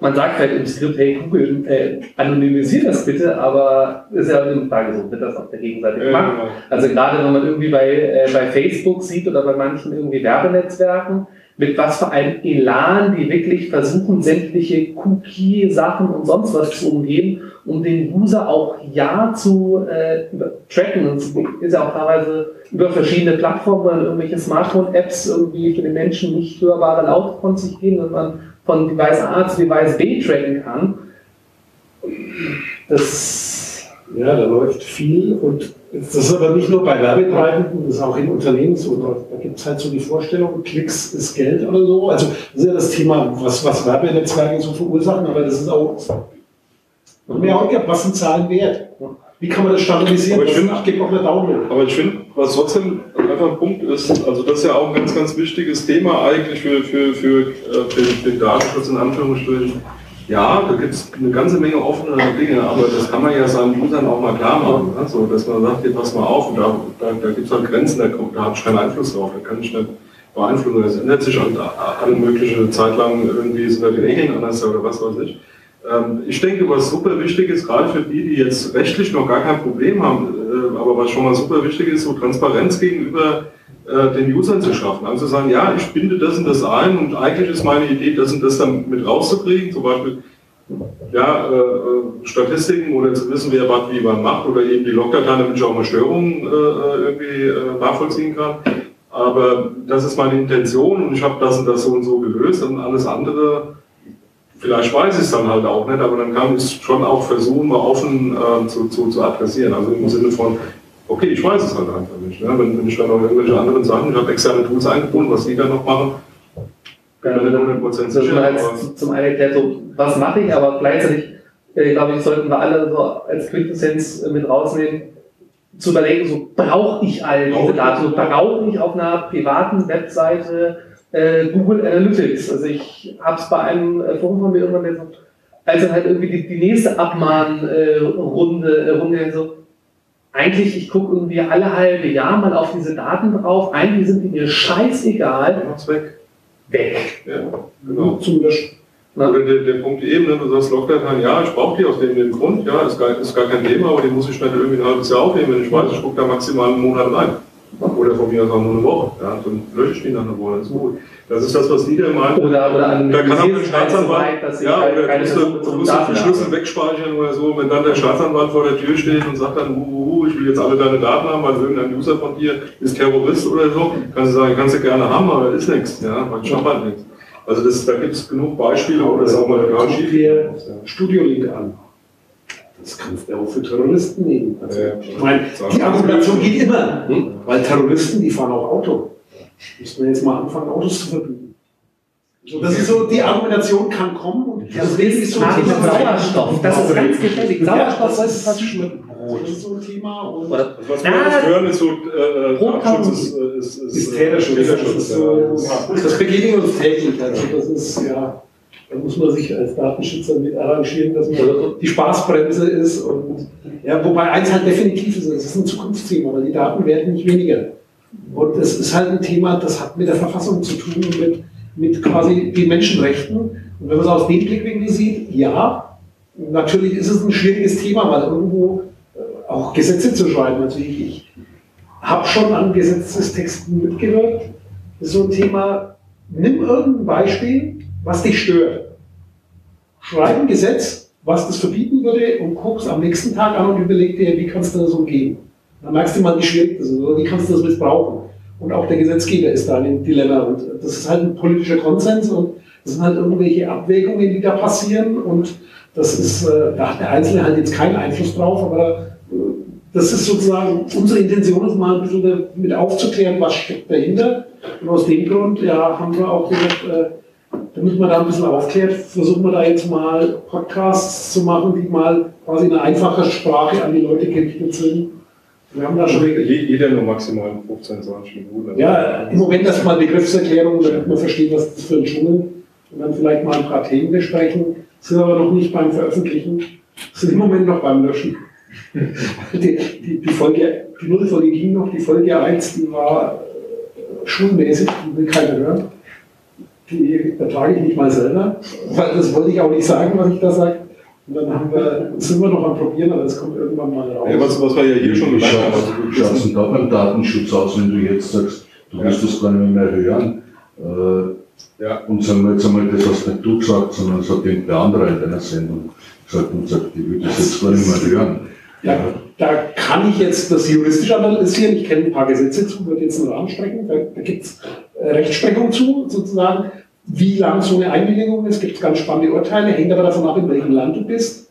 man sagt halt im Skript, hey Google, äh, anonymisiert das bitte, aber ist ja eine Frage, so wird das auf der Gegenseite gemacht. Also gerade wenn man irgendwie bei, äh, bei Facebook sieht oder bei manchen irgendwie Werbenetzwerken, mit was für einem Elan die wirklich versuchen, sämtliche Cookie-Sachen und sonst was zu umgehen, um den User auch ja zu äh, tracken. Und es ist ja auch teilweise über verschiedene Plattformen, irgendwelche Smartphone-Apps irgendwie für den Menschen nicht hörbare Laute von sich gehen, dass man von Device A zu Device B tracken kann. Das, ja, da läuft viel und das ist aber nicht nur bei Werbetreibenden, das ist auch in Unternehmen so. Da gibt es halt so die Vorstellung, Klicks ist Geld oder so. Also das ist ja das Thema, was, was Werbenetzwerke so verursachen, aber das ist auch mehr auch, was sind Zahlen wert? Wie kann man das standardisieren? Aber ich finde, ich gebe auch eine Daumen. Aber ich finde, was trotzdem einfach ein Punkt ist, also das ist ja auch ein ganz, ganz wichtiges Thema eigentlich für, für, für, äh, für den Datenschutz in Anführungsstrichen. Ja, da gibt es eine ganze Menge offene Dinge, aber das kann man ja seinen Usern auch mal klar machen. Ne? So, dass man sagt, hier pass mal auf, da, da, da gibt es halt Grenzen, da, da habe ich keinen Einfluss drauf, da kann ich nicht beeinflussen. Das ändert sich halt alle mögliche Zeit lang, irgendwie sind da die Regeln anders oder was weiß ich. Ähm, ich denke, was super wichtig ist, gerade für die, die jetzt rechtlich noch gar kein Problem haben, äh, aber was schon mal super wichtig ist, so Transparenz gegenüber äh, den Usern zu schaffen. Also sagen, ja, ich binde das und das ein und eigentlich ist meine Idee, das und das dann mit rauszukriegen, zum Beispiel ja, äh, Statistiken oder zu wissen, wer was wie wann macht oder eben die Logdateien, damit ich auch mal Störungen irgendwie nachvollziehen kann. Aber das ist meine Intention und ich habe das und das so und so gelöst und alles andere Vielleicht weiß ich es dann halt auch nicht, aber dann kann ich es schon auch versuchen, mal offen äh, zu, zu, zu adressieren. Also im Sinne von, okay, ich weiß es halt einfach nicht. Ne? Wenn, wenn ich dann noch irgendwelche anderen Sachen, ich habe externe Tools eingebunden, was die dann noch machen, bin ich nicht 100% sicher. Als, zum einen erklärt, so, was mache ich, aber gleichzeitig, äh, glaube ich, sollten wir alle so als Quintessenz äh, mit rausnehmen, zu überlegen, so brauche ich all diese Daten, brauche ich auf einer privaten Webseite äh, Google Analytics. Also ich habe es bei einem äh, Forum von mir irgendwann gesagt, als dann halt irgendwie die, die nächste Abmahnrunde äh, Runde so, eigentlich, ich gucke irgendwie alle halbe Jahr mal auf diese Daten drauf, eigentlich sind die mir scheißegal. Mach's weg. Weg. Ja, genau. Zum Löschen. Oder der, der Punkt eben, ne, du sagst Logdateien, ja, ich brauche die aus dem, dem Grund, ja, ist gar, ist gar kein Thema, aber die muss ich nicht irgendwie ein halbes Jahr aufnehmen, wenn ich weiß, ich gucke da maximal einen Monat rein. Oder von mir aus auch nur eine Woche. Ja, dann lösche ich die nach einer Woche, das ist gut. Das ist das, was die da meinen. Oder, oder an da kann auch der Staatsanwalt, so ja, oder du musst, du musst den Schlüssel wegspeichern oder so, wenn dann der Staatsanwalt vor der Tür steht und sagt dann, uh, ich will jetzt alle deine Daten haben, weil irgendein User von dir ist Terrorist oder so, kannst du sagen, kannst du gerne haben, aber ist nichts, ja, man schafft halt nichts. Also das, da gibt es genug Beispiele, wo das auch mal gerade schief geht. Studio-Link an. Das kannst du auch für Terroristen nehmen. Also, ja, ich meine, die Argumentation geht immer, hm? weil Terroristen, die fahren auch Auto. Müssen wir jetzt mal anfangen, Autos zu verbieten. So, das ist so, die Argumentation kann kommen und das ist so ein Thema Sauerstoff. Das ist ganz gefährlich. Sauerstoff ja, ist fast schlimm. Das ist so ein Thema. Und also was wir jetzt hören, ist so, äh, Datenschutz ist, ist, ist, ist Täterschutz. Das, ist so, das begegnet uns täglich. Also das ist, ja, da muss man sich als Datenschützer mit arrangieren, dass man die Spaßbremse ist. Und, ja, wobei eins halt definitiv ist, es ist ein Zukunftsthema, weil die Daten werden nicht weniger. Und es ist halt ein Thema, das hat mit der Verfassung zu tun mit, mit quasi den Menschenrechten. Und wenn man es aus dem Blickwinkel sieht, ja, natürlich ist es ein schwieriges Thema, weil irgendwo äh, auch Gesetze zu schreiben. Also ich, ich habe schon an Gesetzestexten mitgewirkt. Das ist so ein Thema, nimm irgendein Beispiel, was dich stört. Schreib ein Gesetz, was das verbieten würde und guckst am nächsten Tag an und überleg dir, wie kannst du das umgehen. Dann merkst du mal, wie schwierig das ist oder wie kannst du das missbrauchen. Und auch der Gesetzgeber ist da in dem Dilemma. Und das ist halt ein politischer Konsens und das sind halt irgendwelche Abwägungen, die da passieren. Und das ist, äh, da hat der Einzelne halt jetzt keinen Einfluss drauf, aber äh, das ist sozusagen unsere Intention, ist mal ein bisschen damit aufzuklären, was steckt dahinter. Und aus dem Grund ja, haben wir auch gesagt, äh, damit man da ein bisschen aufklärt, versuchen wir da jetzt mal Podcasts zu machen, die mal quasi eine einfache Sprache an die Leute gerichtet sind wir haben da schon jeder nur maximal 15, 20 Minuten. Ja, im Moment erstmal Begriffserklärung, damit man versteht, was das für ein Dschungel und dann vielleicht mal ein paar Themen besprechen. Sind aber noch nicht beim Veröffentlichen, sind im Moment noch beim Löschen. die, die, die, Folge, die Nullfolge ging noch, die Folge 1, die war äh, schulmäßig, die will keiner hören. Die ertrage ich nicht mal selber, weil das wollte ich auch nicht sagen, was ich da sage. Und dann haben wir, sind wir noch am Probieren, aber es kommt irgendwann mal raus. Ja, was, was wir ja hier schon gesagt haben. Wie schaut es denn da beim Datenschutz aus, wenn du jetzt sagst, du wirst das gar nicht mehr hören? Äh, Ja. Und sagen wir jetzt einmal, das hast nicht du gesagt, sondern das hat irgendwer andere in deiner Sendung gesagt und sagt, ich würde das jetzt gar nicht mehr hören. Ja, da kann ich jetzt das juristisch analysieren. Ich kenne ein paar Gesetze zu, würde jetzt einen Rahmen sprechen. Da, da gibt es Rechtsprechung zu, sozusagen, wie lang so eine Einwilligung ist. Gibt es ganz spannende Urteile, hängt aber davon ab, in welchem Land du bist.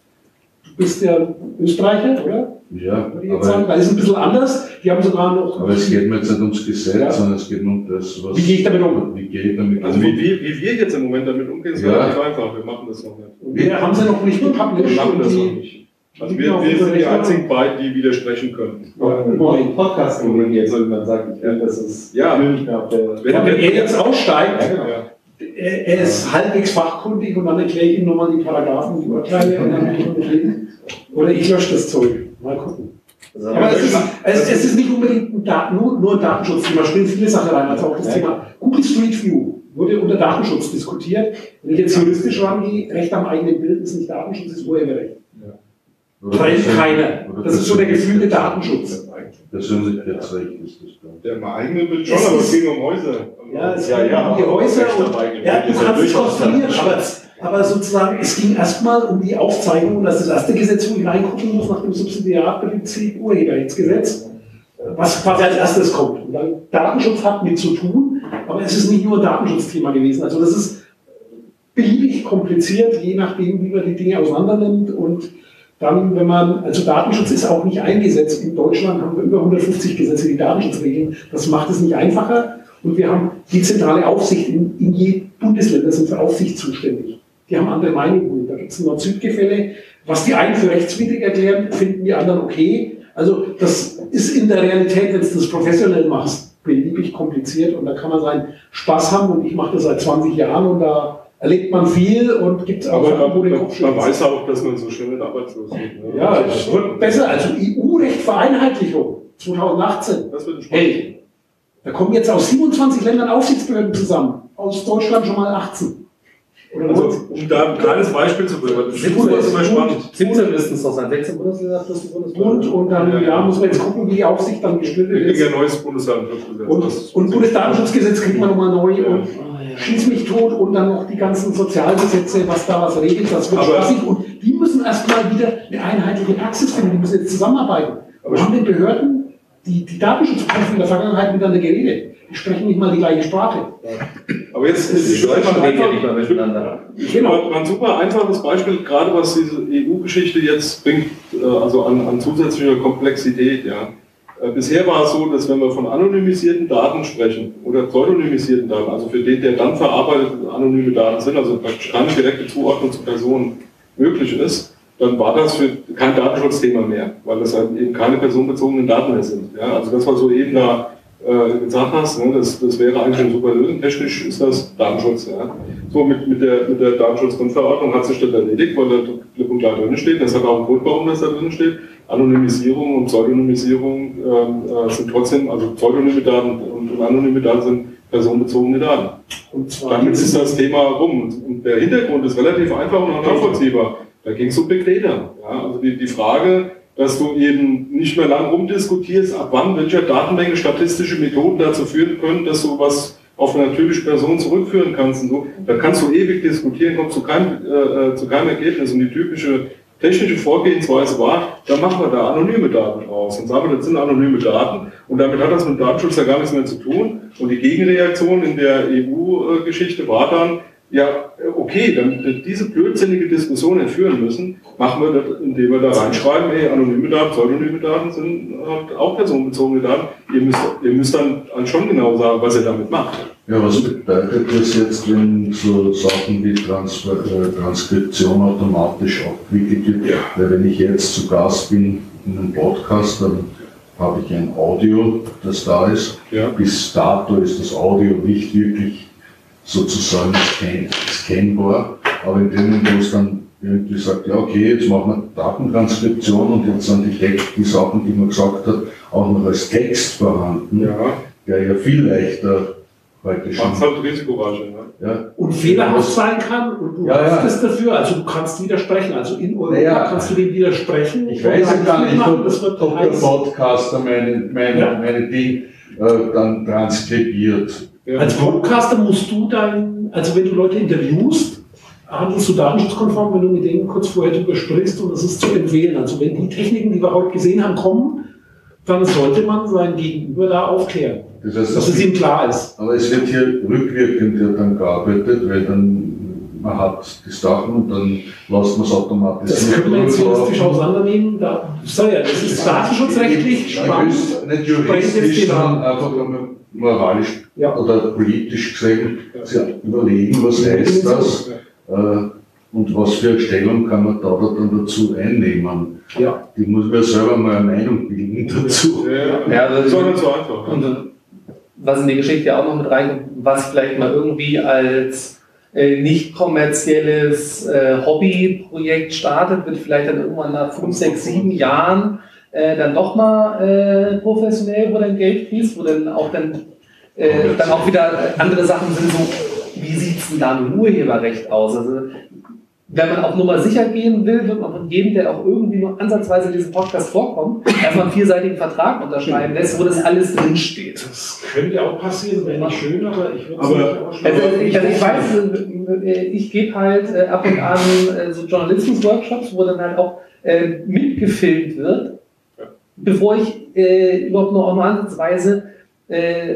Du bist ja Österreicher, oder? Ja, Würde ich jetzt sagen. aber, Da ist es ein bisschen anders. Die haben sogar noch. aber es geht mir jetzt nicht ums Gesetz, Ja. sondern es geht um das, was. Wie gehe ich damit um? Wie gehe ich damit Also um? wie, wie, wie wir jetzt im Moment damit umgehen, ist Ja. relativ einfach. Wir machen das noch nicht. Wir haben sie noch nicht Wir gepublished. machen und das noch die- nicht. Also wir, wir sind die einzigen beiden, die widersprechen können. Neuen Podcast kommentiert, sondern man sagt, ich will, das ist Ja. will nicht mehr auf der. Wenn- Ja, wenn er jetzt aussteigt, Ja, genau. Ja. er, er ist halbwegs fachkundig und dann erkläre ich ihm nochmal die Paragraphen, die Urteile und dann reden. Oder ich lösche das Zeug. Mal gucken. Also, Aber es ist, es, es ist nicht unbedingt ein Daten, nur, nur ein Datenschutzthema, spielen viele Sachen rein. Also auch das Ja. Thema Google Street View wurde unter Datenschutz diskutiert. Wenn ich jetzt juristisch rangehe, Recht am eigenen Bild ist nicht Datenschutz, ist Urheberrecht. Trennt persönlich- keiner. Das ist so der gefühlte Datenschutz. Persönlichkeitsrecht ist das dann. Der eigenen Bild schon, Es aber es ging um Häuser. Ja, es Ja, ging ja, um die Häuser und ja, du ist ja kannst es durchaus kontrollieren, aber, sozusagen, es ging erstmal um die Aufzeichnung und das ist das erste Gesetz, wo ich reingucken muss nach dem Subsidiarprinzip Urheberrechtsgesetz, was quasi als erstes kommt. Und dann Datenschutz hat mit zu tun, aber es ist nicht nur ein Datenschutzthema gewesen. Also das ist beliebig kompliziert, je nachdem, wie man die Dinge auseinander nimmt und dann, wenn man, also Datenschutz ist auch nicht eingesetzt. In Deutschland haben wir über 150 Gesetze, die Datenschutz regeln. Das macht es nicht einfacher. Und wir haben die zentrale Aufsicht in, in je Bundesländer sind für Aufsicht zuständig. Die haben andere Meinungen. Da gibt es Nord-Süd-Gefälle. Was die einen für rechtswidrig erklären, finden die anderen okay. Also das ist in der Realität, wenn du das professionell machst, beliebig kompliziert und da kann man seinen Spaß haben und ich mache das seit 20 Jahren und da erlebt man viel und gibt es auch Aber Sachen, wo man, den man, Kopf man schützt. weiß auch, dass man so schnell arbeitslos wird. Ne? Ja, es wird besser. Also EU-Recht Vereinheitlichung 2018. Das wird ein Spaß. Hey, da kommen jetzt aus 27 Ländern Aufsichtsbehörden zusammen. Aus Deutschland schon mal 18. Oder Also, um da ein kleines Beispiel zu bringen, das ist 17 super super spannend. 17 müssten es doch sein. 16 Bundesländer plus die Bundesländer. Bund und dann ja, muss man jetzt gucken, wie die Aufsicht dann Wir gesplittet kriegen ja ist. ein neues Bundesdatenschutzgesetz. Und, und Bundesdatenschutzgesetz kriegt man nochmal neu und ja. Schieß mich tot und dann noch die ganzen Sozialgesetze, was da was regelt, das wird Aber- spaßig. Und die müssen erstmal wieder eine einheitliche Praxis finden, die müssen jetzt zusammenarbeiten. Aber- Wir haben den Behörden, die, die Datenschutzprüfen in der Vergangenheit miteinander geredet. Die sprechen nicht mal die gleiche Sprache. Aber jetzt Die ist es einfach, reden ja nicht mal miteinander. Ich finde mal ein super einfaches Beispiel, gerade was diese EU-Geschichte jetzt bringt, äh, also an, an zusätzlicher Komplexität. Ja. Äh, Bisher war es so, dass wenn wir von anonymisierten Daten sprechen oder pseudonymisierten Daten, also für den, der dann verarbeitet anonyme Daten sind, also praktisch keine direkte Zuordnung zu Personen möglich ist, dann war das für kein Datenschutzthema mehr, weil das halt eben keine personenbezogenen Daten mehr sind. Ja. Also das, was du eben da äh, gesagt hast, ne, das, das wäre eigentlich eine super Lösung. Technisch ist das Datenschutz. Ja. So mit, mit der, mit der Datenschutzgrundverordnung hat sich das erledigt, weil da klipp und klar drin steht. Das hat auch einen Grund, warum das da drin steht. Anonymisierung und Pseudonymisierung ähm, äh, sind trotzdem, also pseudonyme Daten und, anonyme Daten sind personenbezogene Daten. Und Damit ist das Thema rum. Und- der Hintergrund ist relativ einfach und nachvollziehbar. Da ging es um Big Data. Ja, also die, die Frage, dass du eben nicht mehr lang rumdiskutierst, ab wann welcher Datenmenge statistische Methoden dazu führen können, dass du was auf eine natürliche Person zurückführen kannst. Und so. Da kannst du ewig diskutieren, kommst zu keinem, äh, äh, zu keinem Ergebnis. Und die typische technische Vorgehensweise war, da machen wir da anonyme Daten raus. Und sagen wir, das sind anonyme Daten. Und damit hat das mit Datenschutz ja gar nichts mehr zu tun. Und die Gegenreaktion in der EU-Geschichte war dann, ja, okay, wir diese blödsinnige Diskussion nicht führen müssen, machen wir das, indem wir da reinschreiben, ey, anonyme Daten, pseudonyme Daten sind halt auch personenbezogene Daten. Ihr müsst, ihr müsst dann halt schon genau sagen, was ihr damit macht. Ja, was bedeutet das jetzt, wenn so Sachen wie Transfer, äh, Transkription automatisch abgewickelt wird? Weil wenn ich jetzt zu Gast bin in einem Podcast, dann habe ich ein Audio, das da ist. Ja. Bis dato ist das Audio nicht wirklich sozusagen scan scannbar, aber in dem Moment, wo es dann irgendwie sagt, ja okay, jetzt machen wir Datentranskription und jetzt sind die, Text, die Sachen, die man gesagt hat, auch noch als Text vorhanden, Ja, der ja viel leichter heute schon macht halt risikoreicher. Ne? ja, und fehlerhaft sein kann und du Ja, ja. hast es dafür, also du kannst widersprechen. Also in Europa Naja. kannst du dem widersprechen. Ich weiß ja gar nicht, ob, das wird ob der. Podcaster meine, meine, Ja. meine Ding äh, dann transkribiert. Ja. Als Podcaster musst du dein also wenn du Leute interviewst, handelst du datenschutzkonform, wenn du mit denen kurz vorher drüber sprichst und das ist zu empfehlen. Also wenn die Techniken, die wir heute gesehen haben, kommen, dann sollte man sein Gegenüber da aufklären, Das heißt, dass es ihm klar ist. aber es wird hier rückwirkend ja dann gearbeitet, weil dann man hat die Sachen und dann lässt man es automatisch. Das können wir jetzt juristisch auseinandernehmen. Da, so ja, das ist datenschutzrechtlich spannend. Nicht, juristisch, genau. sondern einfach nur moralisch Ja. oder politisch gesehen sich überlegen, was heißt das äh, und was für eine Stellung kann man da dann dazu einnehmen. Ja. Ich muss mir selber mal eine Meinung bilden dazu. Ja, Ja, also das ist so einfach. Und was in die Geschichte ja auch noch mit reinkommt, was vielleicht mal irgendwie als äh, nicht kommerzielles äh, Hobbyprojekt startet, wird vielleicht dann irgendwann nach fünf, sechs, sieben Jahren äh, dann doch mal äh, professionell, wo dann Geld fließt, wo dann auch dann, äh, dann auch wieder andere Sachen sind, so wie sieht es denn da mit Urheberrecht aus? Also wenn man auf Nummer sicher gehen will, wird man von jedem, der auch irgendwie nur ansatzweise in diesem Podcast vorkommt, erstmal einen vierseitigen Vertrag unterschreiben lässt, wo das alles drinsteht. Das könnte auch passieren, wäre nicht schön, aber ich würde es Aber- nicht. Also, ich, also ich weiß, äh, ich gebe halt äh, ab und an äh, so Journalismus-Workshops, wo dann halt auch äh, mitgefilmt wird, bevor ich äh, überhaupt nur auch nur ansatzweise äh,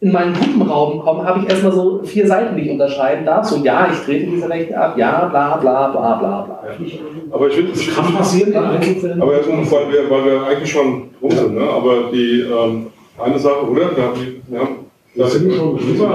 in meinen Gruppenraum komme, habe ich erstmal so vier Seiten, die ich unterschreiben darf. So, ja, ich trete diese Rechte ab, ja, bla, bla, bla, bla, bla. Aber ich finde, Das kann passieren. Aber jetzt, weil wir, weil wir eigentlich schon rum sind, ne? aber die ähm, eine Sache, oder? Wir haben wir haben, Da sind schon drüber,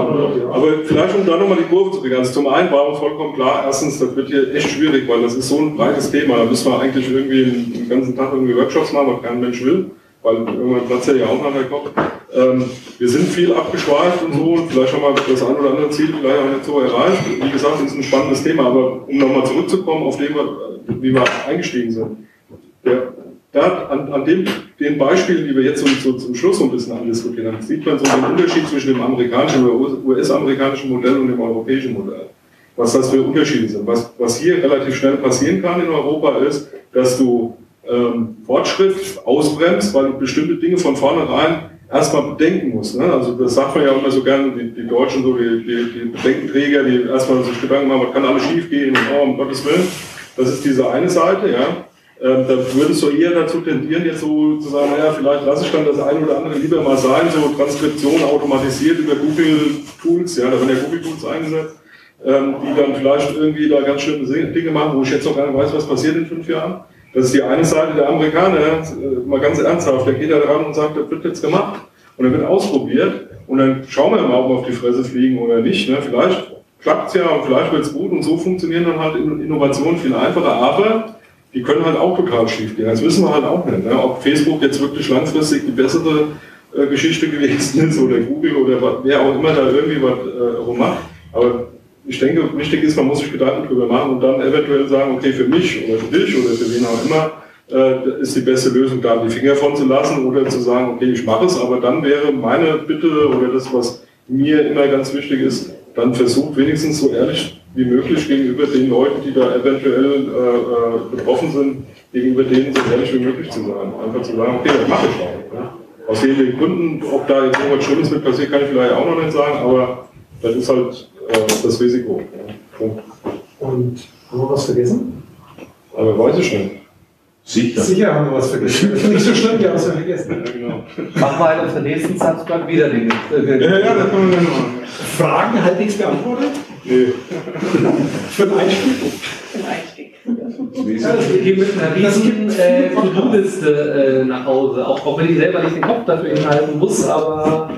aber vielleicht, um da nochmal die Kurve zu kriegen. Also zum einen war uns vollkommen klar, erstens, das wird hier echt schwierig, weil das ist so ein breites Thema. Da müssen wir eigentlich irgendwie den, ganzen Tag irgendwie Workshops machen, was kein Mensch will, weil irgendwann platzt ja auch nachher Kopf. Ähm, wir sind viel abgeschweift und so und vielleicht haben wir das ein oder andere Ziel vielleicht auch nicht so erreicht. Wie gesagt, das ist ein spannendes Thema, aber um nochmal zurückzukommen auf dem, wie wir eingestiegen sind. Der, da, an, an dem, den Beispielen, die wir jetzt so, so zum Schluss so ein bisschen andiskutiert haben, sieht man so den Unterschied zwischen dem amerikanischen oder US-amerikanischen Modell und dem europäischen Modell. Was das für Unterschiede sind. Was, was hier relativ schnell passieren kann in Europa ist, dass du ähm, Fortschritt ausbremst, weil du bestimmte Dinge von vornherein erstmal bedenken musst. Ne? Also das sagt man ja immer so gerne, die, die Deutschen, so die, die, die Bedenkenträger, die erstmal sich Gedanken machen, was kann alles schief gehen oh, um Gottes Willen. Das ist diese eine Seite, ja. Ähm, da würdest du eher dazu tendieren, jetzt so zu sagen, naja, vielleicht lasse ich dann das eine oder andere lieber mal sein, so Transkription automatisiert über Google Tools, ja, da werden ja Google Tools eingesetzt, ähm, die dann vielleicht irgendwie da ganz schlimme Dinge machen, wo ich jetzt noch gar nicht weiß, was passiert in fünf Jahren. Das ist die eine Seite der Amerikaner, äh, mal ganz ernsthaft, der geht da dran und sagt, das wird jetzt gemacht und dann wird ausprobiert und dann schauen wir mal, ob wir auf die Fresse fliegen oder nicht. Ne? Vielleicht klappt es ja und vielleicht wird es gut und so funktionieren dann halt Innovationen viel einfacher, aber die können halt auch total schief gehen. Das wissen wir halt auch nicht. Ne? Ob Facebook jetzt wirklich langfristig die bessere äh, Geschichte (laughs) gewesen ist oder Google oder was, wer auch immer da irgendwie was äh, rummacht. Aber ich denke, wichtig ist, man muss sich Gedanken drüber machen und dann eventuell sagen, okay, für mich oder für dich oder für wen auch immer, äh, ist die beste Lösung, da die Finger von zu lassen oder zu sagen, okay, ich mache es, aber dann wäre meine Bitte oder das, was mir immer ganz wichtig ist, dann versucht wenigstens so ehrlich wie möglich gegenüber den Leuten, die da eventuell äh, äh, betroffen sind, gegenüber denen so ehrlich wie möglich zu sein. Einfach zu sagen, okay, das mache ich auch. Ne? Aus den Gründen, ob da jetzt irgendwas Schlimmes mit passiert, kann ich vielleicht auch noch nicht sagen, aber das ist halt äh, das Risiko. Ja. Punkt. Und haben wir was vergessen? Aber weiß ich nicht. Sicher. Sicher haben wir was vergessen. (laughs) Nicht so schlimm, wir haben es ja vergessen. Ja, genau. Machen wir halt auf der nächsten Subscribe wieder den. Äh, Ja, ja, das können wir dann machen. Fragen halbwegs beantwortet? Nee. Für den Einstieg? Wir gehen mit einer riesigen äh, To-Do-Liste äh, nach Hause, auch, auch wenn ich selber nicht den Kopf dafür hinhalten muss, aber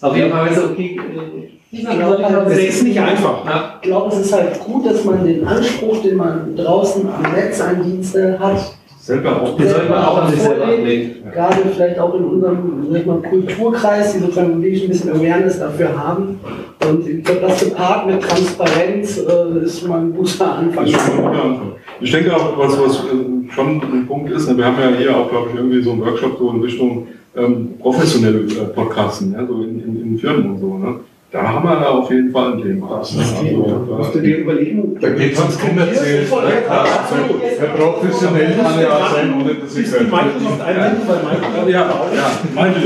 auf jeden Fall ist es okay. Äh, Ich glaube, Es ist nicht einfach. ja. ich glaube, es ist halt gut, dass man den Anspruch, den man draußen am Netz an Dienste hat, Selber auch. Sollte man auch an sich selber ablegen. gerade vielleicht auch in unserem sag mal, Kulturkreis, die sozusagen wirklich ein bisschen Awareness dafür haben. Und ich glaube, das gepaart mit Transparenz äh, ist schon mal ein guter Anfang. Ist schon ein guter Anfang. Ich denke auch, was, was äh, schon ein Punkt ist, ne, wir haben ja hier auch, glaube ich, irgendwie so einen Workshop so in Richtung ähm, professionelle äh, Podcasten, ja, so in, in, in Firmen und so. Ne? Da haben wir da auf jeden Fall ein Thema. Das Also, da musst du dir überlegen. Da geht es ums kommerziellen Podcast. Ein professionell kann ja auch sein, ohne dass ich Ist die Microsoft einwenden, weil Microsoft Ja, ja, meine